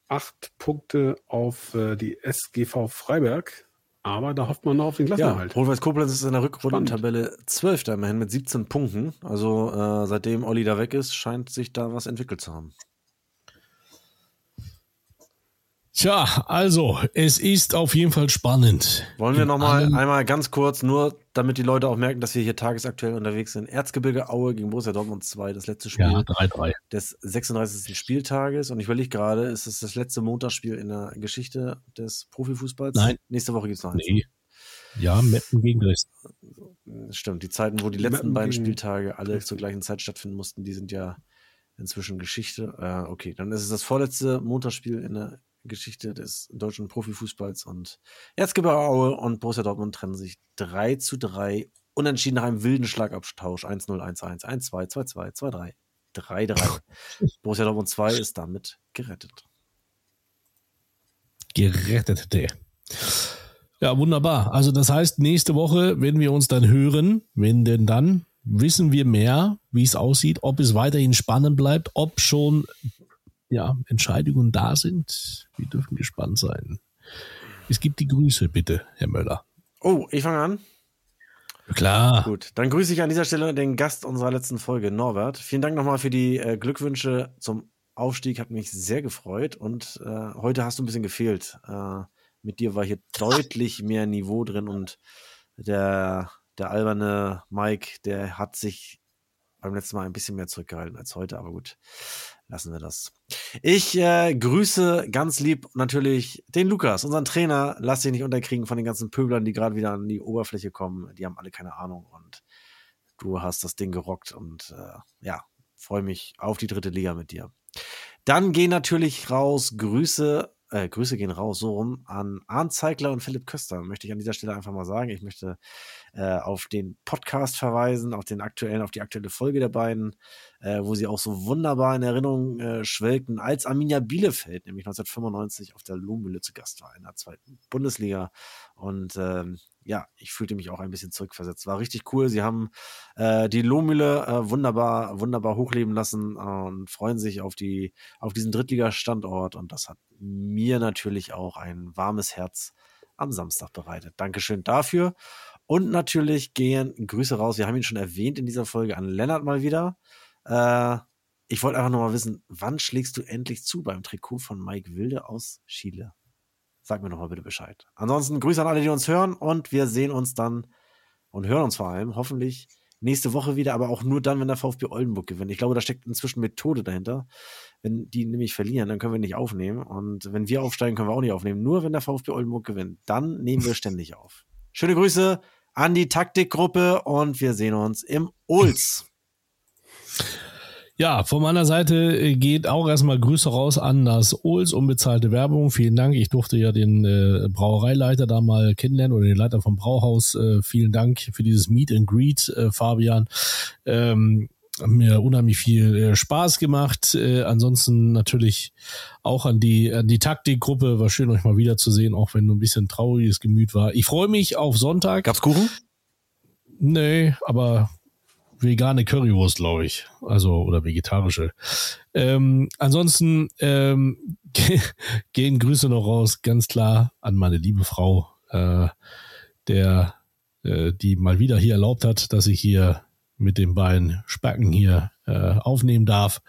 acht Punkte auf äh, die SGV Freiberg, aber da hofft man noch auf den Ja, Klassenerhalt. Rot-Weiß Koblenz ist in der. Rückrundentabelle 12. immerhin mit 17 Punkten. Also äh, seitdem Olli da weg ist, scheint sich da was entwickelt zu haben. Tja, also, es ist auf jeden Fall spannend. Wollen wir nochmal einmal ganz kurz, nur damit die Leute auch merken, dass wir hier tagesaktuell unterwegs sind. Erzgebirge Aue gegen Borussia Dortmund 2, das letzte Spiel Ja, 3-3. des 36. Spieltages. Und ich überlege gerade, ist es das letzte Montagsspiel in der Geschichte des Profifußballs? Nein. Nächste Woche gibt es noch eins. Nee. Ja, Meppen gegen Dresden. Stimmt, die Zeiten, wo die letzten Meppen beiden Spieltage alle zur gleichen Zeit stattfinden mussten, die sind ja inzwischen Geschichte. Äh, okay, dann ist es das vorletzte Montagsspiel in der Geschichte des deutschen Profifußballs und Erzgebirge Aue und Borussia Dortmund trennen sich 3 zu 3 unentschieden nach einem wilden Schlagabtausch 1-0, 1-1, 1-2, 2-2, 2-3, 3-3. Borussia Dortmund 2 ist damit gerettet. Gerettete. Ja, wunderbar. Also das heißt, nächste Woche werden wir uns dann hören, wenn denn dann wissen wir mehr, wie es aussieht, ob es weiterhin spannend bleibt, ob schon ja, Entscheidungen da sind. Wir dürfen gespannt sein. Es gibt die Grüße, bitte, Herr Möller. Oh, ich fange an. Klar. Gut, dann grüße ich an dieser Stelle den Gast unserer letzten Folge, Norbert. Vielen Dank nochmal für die äh, Glückwünsche zum Aufstieg, hat mich sehr gefreut und äh, heute hast du ein bisschen gefehlt. Äh, mit dir war hier deutlich mehr Niveau drin und der, der alberne Mike, der hat sich beim letzten Mal ein bisschen mehr zurückgehalten als heute, aber gut, lassen wir das. Ich äh, grüße ganz lieb natürlich den Lukas, unseren Trainer. Lass dich nicht unterkriegen von den ganzen Pöblern, die gerade wieder an die Oberfläche kommen. Die haben alle keine Ahnung und du hast das Ding gerockt und äh, ja, freue mich auf die dritte Liga mit dir. Dann gehen natürlich raus Grüße äh, Grüße gehen raus, so rum, an Arndt Zeigler und Philipp Köster, möchte ich an dieser Stelle einfach mal sagen. Ich möchte äh, auf den Podcast verweisen, auf den aktuellen, auf die aktuelle Folge der beiden, äh, wo sie auch so wunderbar in Erinnerung äh, schwelgten, als Arminia Bielefeld, nämlich 1995 auf der Lohmühle zu Gast war in der zweiten Bundesliga. Und ähm, ja, ich fühlte mich auch ein bisschen zurückversetzt. War richtig cool. Sie haben äh, die Lohmühle äh, wunderbar, wunderbar hochleben lassen äh, und freuen sich auf die, auf diesen Drittliga-Standort. Und das hat mir natürlich auch ein warmes Herz am Samstag bereitet. Dankeschön dafür. Und natürlich gehen Grüße raus. Wir haben ihn schon erwähnt in dieser Folge an Lennart mal wieder. Äh, ich wollte einfach nur mal wissen, wann schlägst du endlich zu beim Trikot von Mike Wilde aus Chile? Sag mir doch mal bitte Bescheid. Ansonsten Grüße an alle, die uns hören und wir sehen uns dann und hören uns vor allem hoffentlich nächste Woche wieder, aber auch nur dann, wenn der VfB Oldenburg gewinnt. Ich glaube, da steckt inzwischen Methode dahinter. Wenn die nämlich verlieren, dann können wir nicht aufnehmen. Und wenn wir aufsteigen, können wir auch nicht aufnehmen. Nur wenn der VfB Oldenburg gewinnt, dann nehmen wir ständig auf. Schöne Grüße an die Taktikgruppe und wir sehen uns im Ulz. Ja, von meiner Seite äh, geht auch erstmal Grüße raus an das Ols, unbezahlte Werbung. Vielen Dank. Ich durfte ja den äh, Brauereileiter da mal kennenlernen oder den Leiter vom Brauhaus. Äh, vielen Dank für dieses Meet and Greet, äh, Fabian. Ähm, mir unheimlich viel äh, Spaß gemacht. Äh, ansonsten natürlich auch an die an die Taktikgruppe. War schön euch mal wiederzusehen, auch wenn nur ein bisschen trauriges Gemüt war. Ich freue mich auf Sonntag. Gab's Kuchen? Nee, aber vegane Currywurst, glaube ich. Also, oder vegetarische. Ähm, ansonsten ähm, gehen Grüße noch raus, ganz klar, an meine liebe Frau, äh, der, äh, die mal wieder hier erlaubt hat, dass ich hier mit den beiden Spacken hier äh, aufnehmen darf,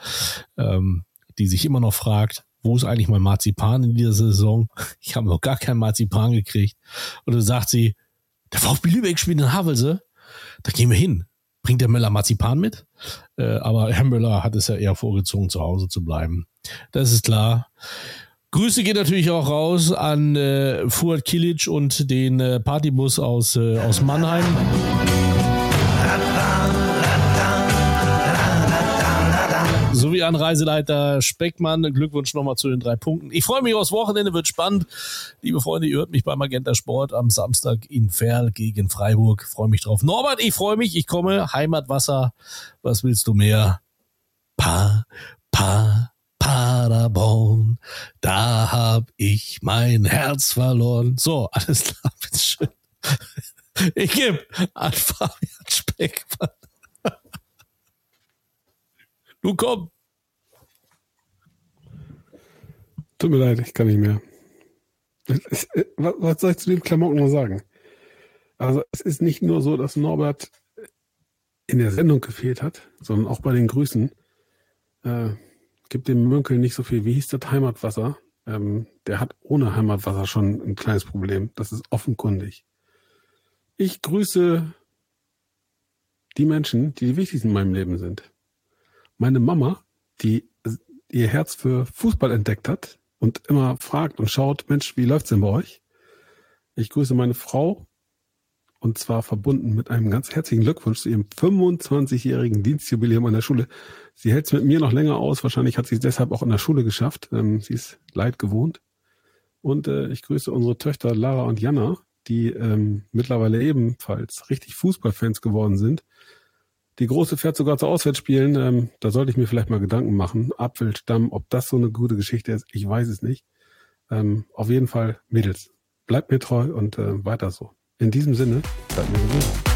ähm, die sich immer noch fragt, wo ist eigentlich mein Marzipan in dieser Saison? Ich habe noch gar kein Marzipan gekriegt. Und dann sagt sie, der VfB Lübeck spielt in Havelse, da gehen wir hin bringt der Müller Marzipan mit. Äh, aber Herr Müller hat es ja eher vorgezogen, zu Hause zu bleiben. Das ist klar. Grüße geht natürlich auch raus an äh, Fuad Kilic und den äh, Partybus aus, äh, aus Mannheim. Sowie an Reiseleiter Speckmann. Glückwunsch nochmal zu den drei Punkten. Ich freue mich aufs Wochenende, wird spannend. Liebe Freunde, ihr hört mich beim Magenta Sport am Samstag in Ferl gegen Freiburg. Freue mich drauf. Norbert, ich freue mich, ich komme. Heimatwasser, was willst du mehr? Pa, pa, Paderborn, da hab ich mein Herz verloren. So, alles klar, bitteschön. Ich gebe an Fabian Speckmann. Du komm. Tut mir leid, ich kann nicht mehr. Was, was soll ich zu den Klamotten noch sagen? Also es ist nicht nur so, dass Norbert in der Sendung gefehlt hat, sondern auch bei den Grüßen. Äh, gibt dem Münkel nicht so viel. Wie hieß das Heimatwasser? Ähm, der hat ohne Heimatwasser schon ein kleines Problem. Das ist offenkundig. Ich grüße die Menschen, die die wichtigsten in meinem Leben sind meine Mama, die ihr Herz für Fußball entdeckt hat und immer fragt und schaut, Mensch, wie läuft's denn bei euch? Ich grüße meine Frau und zwar verbunden mit einem ganz herzlichen Glückwunsch zu ihrem 25-jährigen Dienstjubiläum an der Schule. Sie hält es mit mir noch länger aus. Wahrscheinlich hat sie es deshalb auch in der Schule geschafft. Ähm, sie ist leid gewohnt. Und äh, ich grüße unsere Töchter Lara und Jana, die ähm, mittlerweile ebenfalls richtig Fußballfans geworden sind die Große fährt sogar zu Auswärtsspielen. Ähm, da sollte ich mir vielleicht mal Gedanken machen. Apfelstamm, ob das so eine gute Geschichte ist, ich weiß es nicht. Ähm, auf jeden Fall, Mädels, bleibt mir treu und äh, weiter so. In diesem Sinne, bleibt mir gesund.